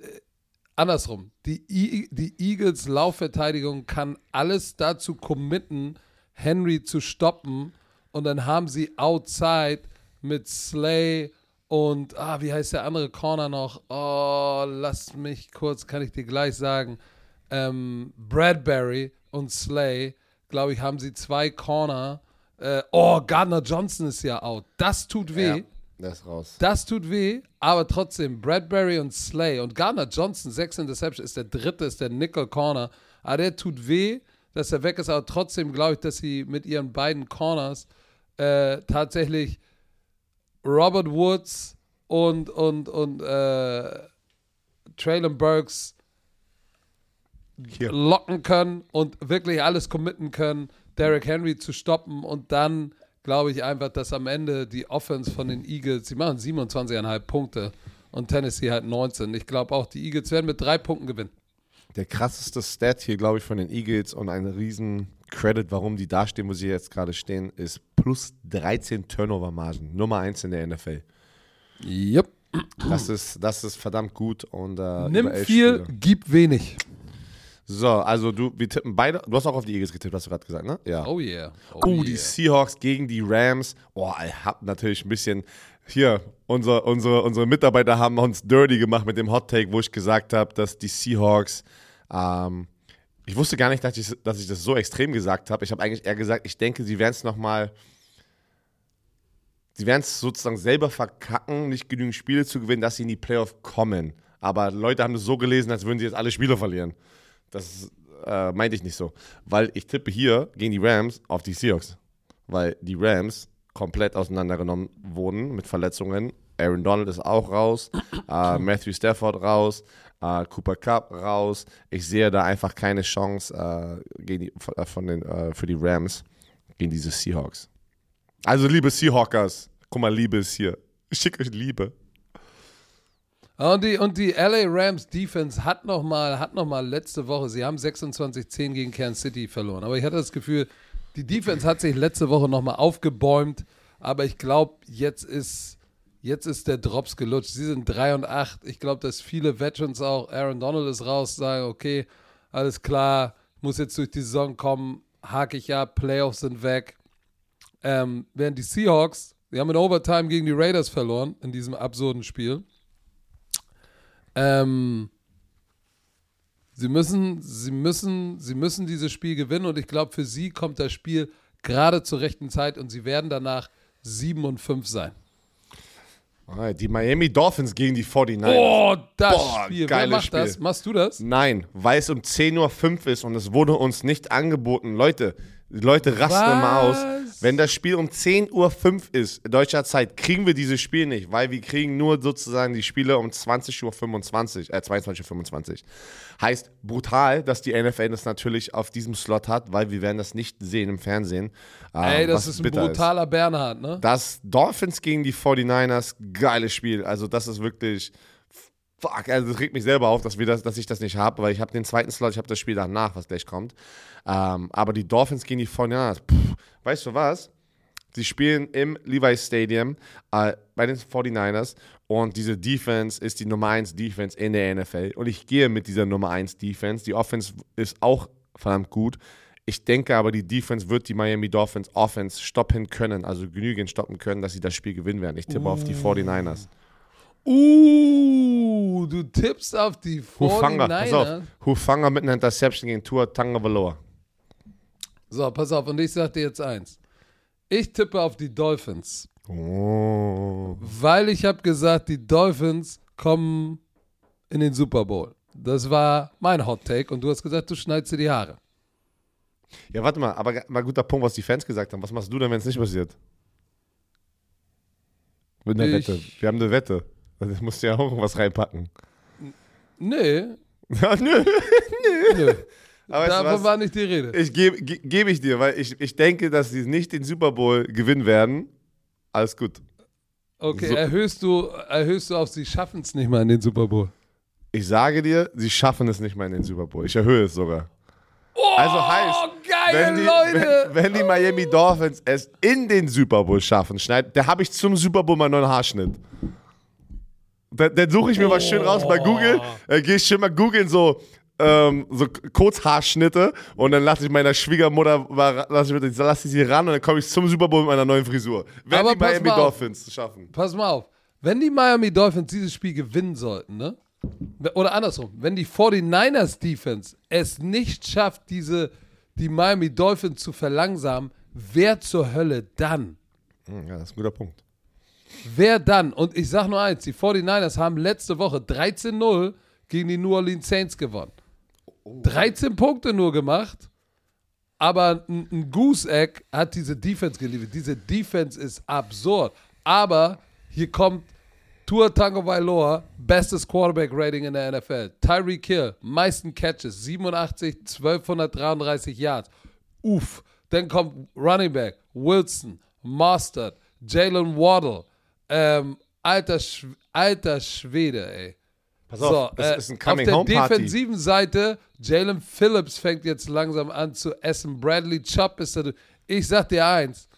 Andersrum. Die, die Eagles Laufverteidigung kann alles dazu committen, Henry zu stoppen. Und dann haben sie outside mit Slay und, ah, wie heißt der andere Corner noch? Oh, lass mich kurz, kann ich dir gleich sagen ähm, Bradbury und Slay, glaube ich, haben sie zwei Corner. Äh, oh, Gardner Johnson ist ja out. Das tut weh. Ja, das ist raus. Das tut weh, aber trotzdem, Bradbury und Slay und Gardner Johnson, sechs Interception, ist der dritte, ist der Nickel Corner. Aber der tut weh, dass er weg ist, aber trotzdem glaube ich, dass sie mit ihren beiden Corners äh, tatsächlich Robert Woods und, und, und äh, Traylon Burks hier. locken können und wirklich alles committen können, Derrick Henry zu stoppen und dann glaube ich einfach, dass am Ende die Offense von den Eagles, sie machen 27,5 Punkte und Tennessee halt 19. Ich glaube auch, die Eagles werden mit drei Punkten gewinnen. Der krasseste Stat hier, glaube ich, von den Eagles und ein riesen Credit, warum die da stehen, wo sie jetzt gerade stehen, ist plus 13 Turnover-Margen. Nummer 1 in der NFL. Yep. Das ist, das ist verdammt gut. Und, äh, Nimm viel, Spiele. gib wenig. So, also du, wir tippen beide. Du hast auch auf die Eagles getippt, hast du gerade gesagt, ne? Ja. Oh yeah. Oh, oh die Seahawks gegen die Rams. Oh, ich hab natürlich ein bisschen. Hier, unser, unsere, unsere Mitarbeiter haben uns dirty gemacht mit dem Hot Take, wo ich gesagt habe, dass die Seahawks. Ähm, ich wusste gar nicht, dass ich, dass ich das so extrem gesagt habe. Ich habe eigentlich eher gesagt, ich denke, sie werden es nochmal. Sie werden es sozusagen selber verkacken, nicht genügend Spiele zu gewinnen, dass sie in die Playoff kommen. Aber Leute haben das so gelesen, als würden sie jetzt alle Spiele verlieren. Das äh, meinte ich nicht so. Weil ich tippe hier gegen die Rams auf die Seahawks. Weil die Rams komplett auseinandergenommen wurden mit Verletzungen. Aaron Donald ist auch raus, äh, Matthew Stafford raus, äh, Cooper Cup raus. Ich sehe da einfach keine Chance äh, gegen die, äh, von den, äh, für die Rams gegen diese Seahawks. Also liebe Seahawkers, guck mal, Liebe ist hier. Ich schicke euch Liebe. Und die, und die LA Rams Defense hat nochmal noch letzte Woche, sie haben 26-10 gegen Kansas City verloren. Aber ich hatte das Gefühl, die Defense hat sich letzte Woche nochmal aufgebäumt. Aber ich glaube, jetzt ist, jetzt ist der Drops gelutscht. Sie sind 3 und 8. Ich glaube, dass viele Veterans auch, Aaron Donald ist raus, sagen, okay, alles klar, muss jetzt durch die Saison kommen, hake ich ab, Playoffs sind weg. Ähm, während die Seahawks, die haben in Overtime gegen die Raiders verloren in diesem absurden Spiel. Ähm, sie müssen, sie müssen, sie müssen dieses Spiel gewinnen und ich glaube, für sie kommt das Spiel gerade zur rechten Zeit und sie werden danach 7 und 5 sein. Die Miami Dolphins gegen die 49ers. Oh, das Boah, Spiel. Wer macht Spiel. das? Machst du das? Nein, weil es um 10.05 Uhr ist und es wurde uns nicht angeboten. Leute, die Leute rasten Was? immer aus. Wenn das Spiel um 10.05 Uhr ist, deutscher Zeit, kriegen wir dieses Spiel nicht, weil wir kriegen nur sozusagen die Spiele um 20.25 Uhr, äh, 22.25 Uhr. Heißt brutal, dass die NFL das natürlich auf diesem Slot hat, weil wir werden das nicht sehen im Fernsehen. Ähm, Ey, das ist ein brutaler ist. Bernhard, ne? Das Dolphins gegen die 49ers, geiles Spiel. Also das ist wirklich fuck, also das regt mich selber auf, dass, wir das, dass ich das nicht habe, weil ich habe den zweiten Slot, ich habe das Spiel danach, was gleich kommt. Ähm, aber die Dolphins gegen die 49ers, weißt du was? Sie spielen im Levi's Stadium äh, bei den 49ers und diese Defense ist die Nummer 1 Defense in der NFL und ich gehe mit dieser Nummer 1 Defense. Die Offense ist auch verdammt gut. Ich denke aber, die Defense wird die Miami Dolphins Offense stoppen können, also genügend stoppen können, dass sie das Spiel gewinnen werden. Ich tippe auf die 49ers. Uh, du tippst auf die Hufanga, pass auf. 49er. Hufanga mit einer Interception gegen Tua Tagovailoa. So, pass auf, und ich sag dir jetzt eins. Ich tippe auf die Dolphins, Oh. weil ich habe gesagt, die Dolphins kommen in den Super Bowl. Das war mein Hot Take und du hast gesagt, du schneidest dir die Haare. Ja, warte mal, aber mal guter Punkt, was die Fans gesagt haben. Was machst du denn, wenn es nicht passiert? Mit einer Ich- Wette. Wir haben eine Wette. Das musst du ja auch was reinpacken. Nee, Ja, nö. nö. Aber weißt du Davon war nicht die Rede. Ich gebe ge, geb ich dir, weil ich, ich denke, dass sie nicht den Super Bowl gewinnen werden. Alles gut. Okay, So- erhöhst du, erhöhst du auf, sie schaffen es nicht mal in den Super Bowl. Ich sage dir, sie schaffen es nicht mal in den Super Bowl. Ich erhöhe es sogar. Also heißt, Oh, geile wenn die, Leute! wenn, wenn die Miami Dolphins es in den Super Bowl schaffen, schneid, da habe ich zum Super Bowl mal noch einen Haarschnitt. Da- Dann suche ich mir was schön raus bei Google. Dann gehe ich schön mal googeln, so, ähm, so Kurzhaarschnitte und dann lasse ich meiner Schwiegermutter, lasse ich, lasse ich sie ran und dann komme ich zum Super Bowl mit meiner neuen Frisur. Wenn Aber die pass Miami mal auf. Dolphins schaffen. Pass mal auf. Wenn die Miami Dolphins dieses Spiel gewinnen sollten, ne? Oder andersrum, wenn die 49ers Defense es nicht schafft, diese, die Miami Dolphins zu verlangsamen, wer zur Hölle dann? Hm, Ja, das ist ein guter Punkt. Wer dann? Und ich sag nur eins, die 49ers haben letzte Woche 13-0 gegen die New Orleans Saints gewonnen. 13 Punkte nur gemacht, aber ein, ein Goose-Egg hat diese Defense geliefert. Diese Defense ist absurd. Aber hier kommt Tua Tagovailoa, bestes Quarterback-Rating in der NFL. Tyreek Hill, meisten Catches, 87, 1233 Yards. Uff. Dann kommt Running Back, Wilson, Mostert, Jalen Waddle. Ähm, alter, Sch alter Schwede, ey. Pass auf, das ist ein auf Coming der Home Party. defensiven Seite, Jalen Phillips fängt jetzt langsam an zu essen. Bradley Chubb ist da. Ich sag dir eins.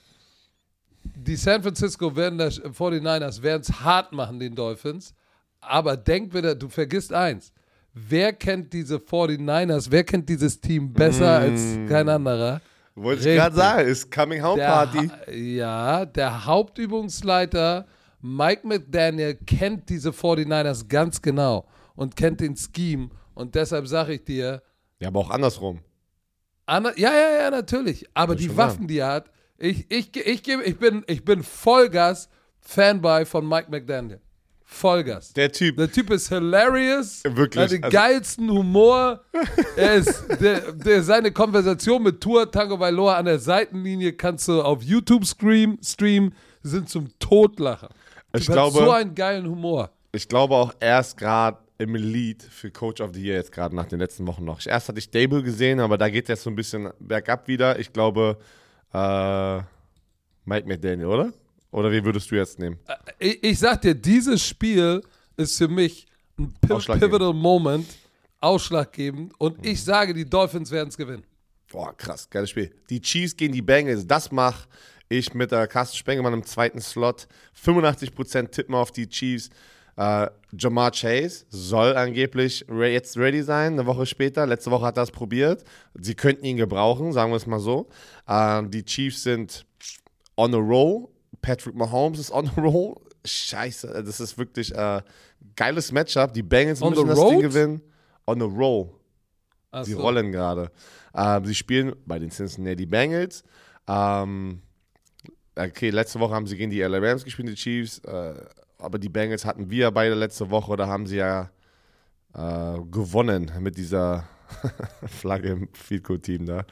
Die San Francisco werden das, 49ers werden es hart machen, den Dolphins. Aber denk bitte, du vergisst eins. Wer kennt diese 49ers, wer kennt dieses Team besser als kein anderer? Wollte ich gerade sagen, ist Coming Home Der Party. Ha ja, der Hauptübungsleiter Mike McDaniel kennt diese 49ers ganz genau und kennt den Scheme. Und deshalb sage ich dir, Ja, aber auch andersrum. Ander, ja, ja, ja, natürlich. Aber die Waffen, die er hat, ich, ich, ich, gebe- ich, bin, ich bin Vollgas Fanboy von Mike McDaniel. Vollgas. Der Typ. Der Typ ist hilarious. Wirklich, Er hat den also- geilsten Humor. er ist, der, der, seine Konversation mit Tour Tango Vailoa an der Seitenlinie kannst du auf YouTube stream, stream sind zum Totlachen. Ich Typ glaube- so einen geilen Humor. Ich glaube auch erst gerade im Lead für Coach of the Year jetzt gerade nach den letzten Wochen noch. Erst hatte ich Dable gesehen, aber da geht jetzt so ein bisschen bergab wieder. Ich glaube, äh, Mike McDaniel, oder? Oder wie würdest du jetzt nehmen? Ich, ich sag dir, dieses Spiel ist für mich ein pivotal Moment, ausschlaggebend. Und ich sage, die Dolphins werden es gewinnen. Boah, krass, geiles Spiel. Die Chiefs gegen die Bengals, das mache ich mit der Carsten Spengemann im zweiten Slot. 85% tippen auf die Chiefs. Äh, Jamar Chase soll angeblich re jetzt ready sein, eine Woche später. Letzte Woche hat er es probiert. Sie könnten ihn gebrauchen, sagen wir es mal so. Äh, die Chiefs sind on a roll. Patrick Mahomes ist on a roll. Scheiße, das ist wirklich äh, geiles Matchup. Die Bengals On müssen das Ding road? gewinnen. On a roll. Ach Sie so. rollen gerade. Ähm, sie spielen bei den Cincinnati Bengals. Ähm, okay, letzte Woche haben sie gegen die LA Rams gespielt, die Chiefs. Äh, aber die Bengals hatten wir beide letzte Woche, da haben sie ja äh, gewonnen mit dieser Flagge im Field Team da,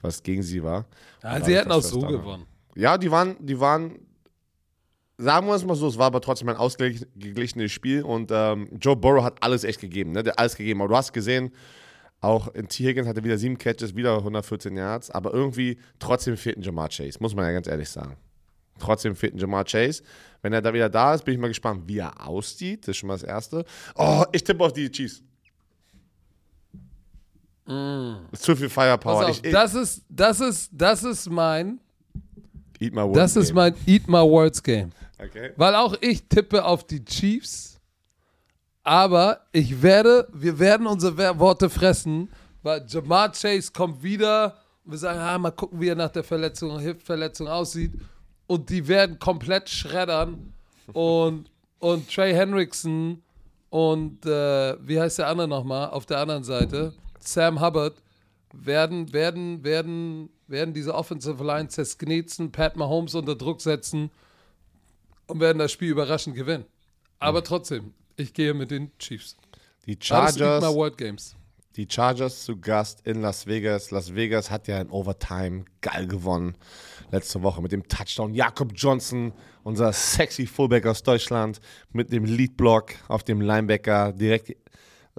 was gegen sie war. Ja, sie hätten auch so gewonnen. Ja, die waren, die waren, sagen wir es mal so, es war aber trotzdem ein ausgeglichenes Spiel und ähm, Joe Burrow hat alles echt gegeben, ne? Der hat alles gegeben. Aber du hast gesehen, auch in T. Higgins hatte wieder sieben Catches, wieder 114 Yards, aber irgendwie trotzdem fehlt ein Jamar Chase, muss man ja ganz ehrlich sagen. Trotzdem fehlt ein Jamar Chase. Wenn er da wieder da ist, bin ich mal gespannt, wie er aussieht. Das ist schon mal das Erste. Oh, ich tippe auf die Chiefs. Ist zu viel Firepower. Mm. Auf, ich, ich, das, ist, das, ist, das ist mein, eat my words das ist game. mein Eat My Words Game. Okay. Weil auch ich tippe auf die Chiefs, aber ich werde, wir werden unsere Worte fressen, weil Jamar Chase kommt wieder wir sagen, ah, mal gucken, wie er nach der Verletzung, Hip-Verletzung aussieht. Und die werden komplett schreddern. Und, und Trey Hendrickson und äh, wie heißt der andere nochmal auf der anderen Seite? Sam Hubbard werden, werden, werden, werden diese Offensive Line zersknetzen, Pat Mahomes unter Druck setzen und werden das Spiel überraschend gewinnen. Aber trotzdem, ich gehe mit den Chiefs. Die Chargers, mal World Games. Die Chargers zu Gast in Las Vegas. Las Vegas hat ja in Overtime geil gewonnen. Letzte Woche mit dem Touchdown. Jakob Johnson, unser sexy Fullback aus Deutschland, mit dem Leadblock auf dem Linebacker. Direkt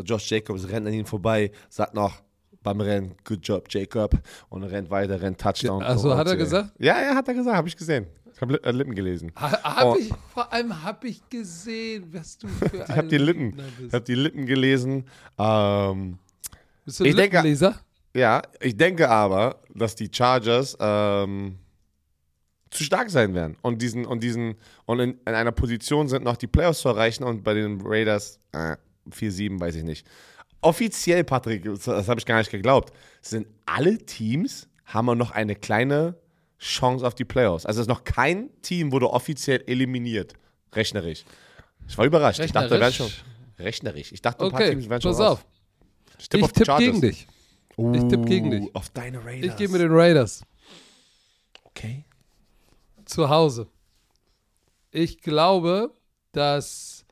Josh Jacobs rennt an ihn vorbei, sagt noch beim Rennen, good job, Jacob. Und rennt weiter, rennt Touchdown. Also hat er äh, gesagt? Ja, ja, hat er gesagt, habe ich gesehen. Ich habe Lippen gelesen. Ha, hab Oh. ich, vor allem habe ich gesehen, was du für Ich habe die Lippen, ich habe die Lippen gelesen. Ähm, Bist du ein ich denke-? Ja, ich denke aber, dass die Chargers ähm, zu stark sein werden und diesen und diesen und in, in einer Position sind, noch die Playoffs zu erreichen und bei den Raiders äh, 4-7, weiß ich nicht. Offiziell, Patrick, das, habe ich gar nicht geglaubt, sind alle Teams, haben wir noch eine kleine Chance auf die Playoffs. Also es ist noch kein Team wurde offiziell eliminiert, rechnerisch. Ich war überrascht. Ich dachte, da wären schon rechnerisch. Ich dachte, ein paar Teams wären schon pass raus. auf. Ich tippe gegen dich. Ich tippe gegen dich. Auf deine Raiders. Ich gehe mit den Raiders Okay. zu Hause. Ich glaube, dass,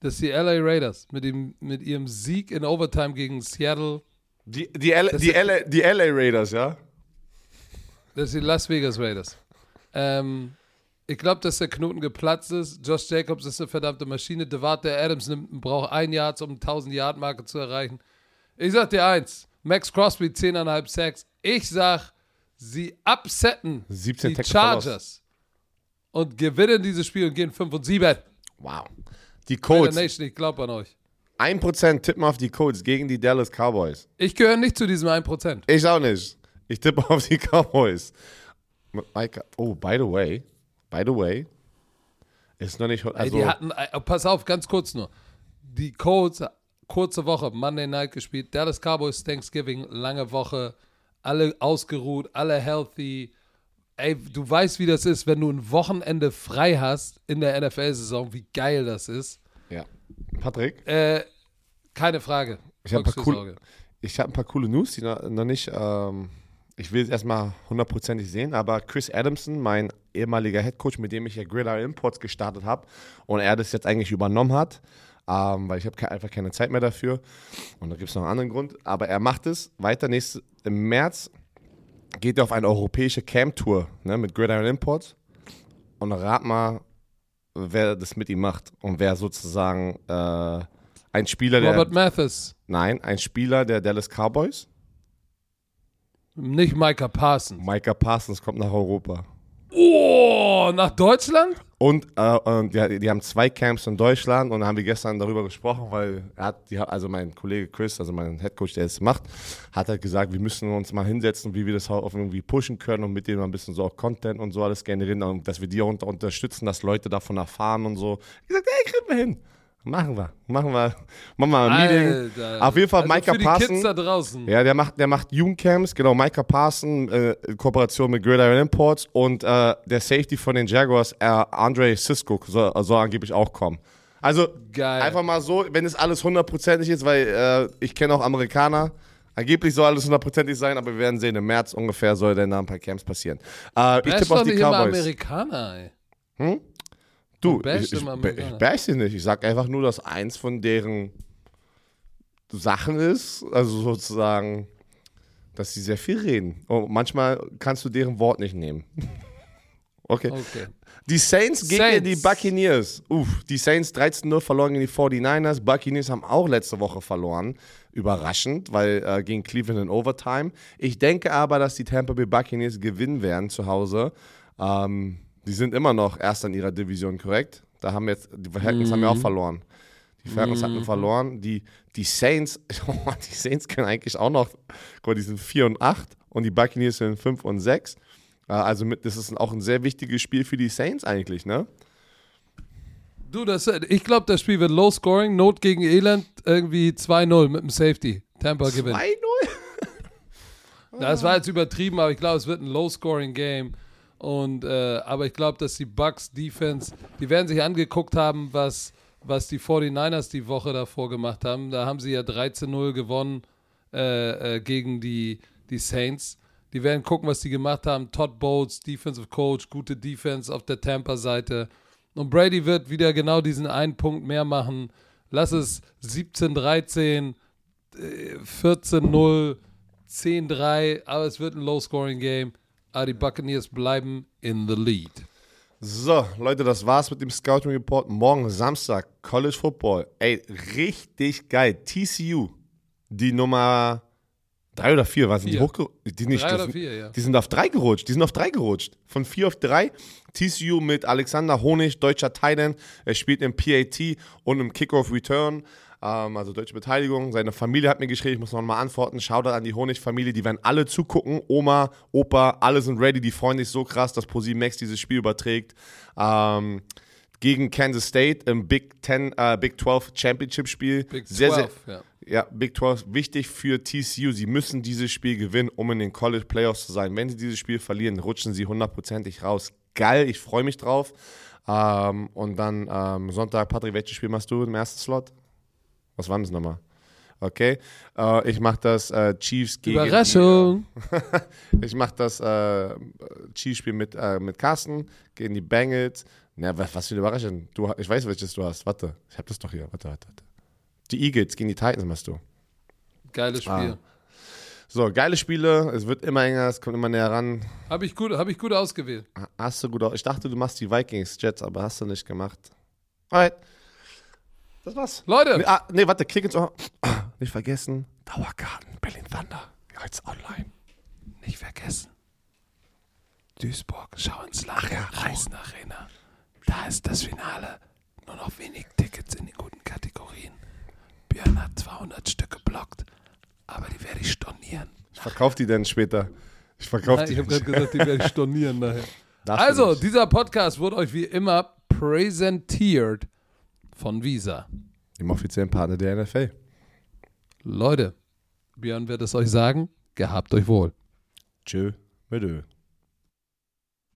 dass die LA Raiders mit, dem, mit ihrem Sieg in Overtime gegen Seattle, Die, die, L die, LA, die LA Raiders, ja? das sind die Las Vegas Raiders. Ähm, ich glaube, dass der Knoten geplatzt ist. Josh Jacobs ist eine verdammte Maschine. Devante Adams nimmt, braucht ein Jahr, um 1000-Yard-Marke zu erreichen. Ich sag dir eins: Max Crosby 10,5 Sacks. Ich sag, sie upsetten 17 die Chargers und gewinnen dieses Spiel und gehen 5 und 7. Wow. Die Colts. Nation, ich glaube an euch. 1% tippen auf die Colts gegen die Dallas Cowboys. Ich gehöre nicht zu diesem 1%. Ich auch nicht. Ich tippe auf die Cowboys. Oh, by the way. By the way. Ist noch nicht. Ey, Also, die hatten, äh, pass auf, ganz kurz nur. Die Colts, kurze Woche, Monday Night gespielt. Dallas Cowboys, Thanksgiving, lange Woche. Alle ausgeruht, alle healthy. Ey, du weißt, wie das ist, wenn du ein Wochenende frei hast in der NFL-Saison, wie geil das ist. ja. Patrick, Äh, keine Frage. Ich hab ein ich habe ein paar coole News, die noch, noch nicht. Ähm, ich will es erstmal hundertprozentig sehen, aber Chris Adamson, mein ehemaliger Headcoach, mit dem ich ja Gridiron Imports gestartet habe und er das jetzt eigentlich übernommen hat, ähm, weil ich habe ke einfach keine Zeit mehr dafür und da gibt es noch einen anderen Grund, aber er macht es weiter. Nächste, Im März geht er auf eine europäische Camp-Tour ne, mit Gridiron Imports und rat mal, wer das mit ihm macht und wer sozusagen äh, ein Spieler der Robert Mathis, Nein, ein Spieler der Dallas Cowboys. Nicht Micah Parsons. Micah Parsons kommt nach Europa. Oh, nach Deutschland? Und äh, die, die haben zwei Camps in Deutschland und da haben wir gestern darüber gesprochen, weil er hat, die, also mein Kollege Chris, also mein Headcoach, der es macht, hat halt gesagt, wir müssen uns mal hinsetzen, wie wir das auch irgendwie pushen können und mit denen mal ein bisschen so auch Content und so alles generieren und dass wir die auch unter, unterstützen, dass Leute davon erfahren und so. Ich gesagt, ey, kriegen wir hin. Machen wir, machen wir, machen wir ein Meeting. Alter. Auf jeden Fall also Micah für die Parsons. Kids da draußen. Ja, der macht, der macht Jugendcamps, genau, Micah Parson, äh, in Kooperation mit Gridiron Imports und äh, der Safety von den Jaguars, äh, Andre Cisco, soll, soll angeblich auch kommen. Also Geil. einfach mal so, wenn es alles hundertprozentig ist, weil äh, ich kenne auch Amerikaner, angeblich soll alles hundertprozentig sein, aber wir werden sehen, im März ungefähr soll dann da ein paar Camps passieren. Äh, ich tippe auf die nicht immer Cowboys. Amerikaner, ey. Du, ich, ich, immer ich Amerikaner. bash sie nicht. Ich sag einfach nur, dass eins von deren Sachen ist, also sozusagen, dass sie sehr viel reden. Und manchmal kannst du deren Wort nicht nehmen. okay. Okay. Die Saints gegen Saints. die Buccaneers. Uff, die Saints 13-0 verloren gegen die 49ers. Buccaneers haben auch letzte Woche verloren. Überraschend, weil äh, gegen Cleveland in Overtime. Ich denke aber, dass die Tampa Bay Buccaneers gewinnen werden zu Hause. Ähm, die sind immer noch Erster in ihrer Division, korrekt? Da haben jetzt, die Falcons haben ja auch verloren. Die Falcons hatten verloren. Die, die Saints, die Saints können eigentlich auch noch, guck mal, die sind 4 und 8 und die Buccaneers sind 5 und 6. Äh, Also mit, das ist auch ein sehr wichtiges Spiel für die Saints eigentlich, ne? Du, das, ich glaube, das Spiel wird low scoring, Not gegen Elend, irgendwie 2-0 mit dem Safety. Tampa gewinnt. 2-0? Das war jetzt übertrieben, aber ich glaube, es wird ein low scoring Game. Und, äh, aber ich glaube, dass die Bucks Defense, die werden sich angeguckt haben, was, was die 49ers die Woche davor gemacht haben. Da haben sie ja 13-0 gewonnen äh, äh, gegen die, die Saints. Die werden gucken, was die gemacht haben. Todd Bowles, Defensive Coach, gute Defense auf der Tampa-Seite. Und Brady wird wieder genau diesen einen Punkt mehr machen. Lass es 17-13, äh, 14-0, 10-3, aber es wird ein Low-Scoring-Game. Aber die Buccaneers bleiben in the lead. So, Leute, das war's mit dem Scouting Report. Morgen Samstag, College Football. Ey, richtig geil. TCU, die Nummer drei oder vier, was sind die hochgerutscht? Die, nicht, Drei das oder sind- vier, ja. die sind auf drei gerutscht. Die sind auf drei gerutscht. Von vier auf drei. TCU mit Alexander Honig, deutscher Titan. Er spielt im PAT und im Kickoff Return. Ähm, also deutsche Beteiligung. Seine Familie hat mir geschrieben, ich muss noch mal antworten. Shoutout an die Honig-Familie. Die werden alle zugucken. Oma, Opa, alle sind ready. Die freuen sich so krass, dass ProSieben Max dieses Spiel überträgt. Ähm, gegen Kansas State im Big, 10, äh, Big 12 Championship Spiel. Big sehr, 12, sehr, ja. ja, Big 12 wichtig für TCU. Sie müssen dieses Spiel gewinnen, um in den College Playoffs zu sein. Wenn sie dieses Spiel verlieren, rutschen sie hundertprozentig raus. Geil, ich freue mich drauf. Ähm, und dann ähm, Sonntag, Patrick, welches Spiel machst du im ersten Slot? Was war das nochmal? Okay, äh, ich mache das äh, Chiefs gegen. Überraschung. Ich mache das äh, Chiefs-Spiel mit, äh, mit Carsten gegen die Bengals. Na, was, was für eine Überraschung. Du, ich weiß, welches du hast. Warte, ich habe das doch hier. Warte, warte, warte. Die Eagles gegen die Titans machst du. Geiles Spiel. Ah. So, geile Spiele. Es wird immer enger, es kommt immer näher ran. Habe ich, gut, hab ich gut ausgewählt. Hast du gut aus. Ich dachte, du machst die Vikings, Jets, aber hast du nicht gemacht. Alright. Das war's. Leute, Nee, ah, nee, warte, klick ins Ohr. Nicht vergessen. Dauerkarten, Berlin Thunder. Jetzt online. nicht vergessen. Duisburg, schau ins Land, Reisenarena. Da ist das Finale. Nur noch wenig Tickets in den guten Kategorien. Björn hat 200 Stück geblockt, aber die werde ich stornieren. Ich verkauf die dann später. Ich verkauf Nein, die ich habe gerade gesagt, die werde ich stornieren nachher. Also, dieser Podcast wurde euch wie immer präsentiert von Visa. Im offiziellen Partner der NFL. Leute, Björn wird es euch sagen. Gehabt euch wohl. Tschö, mit.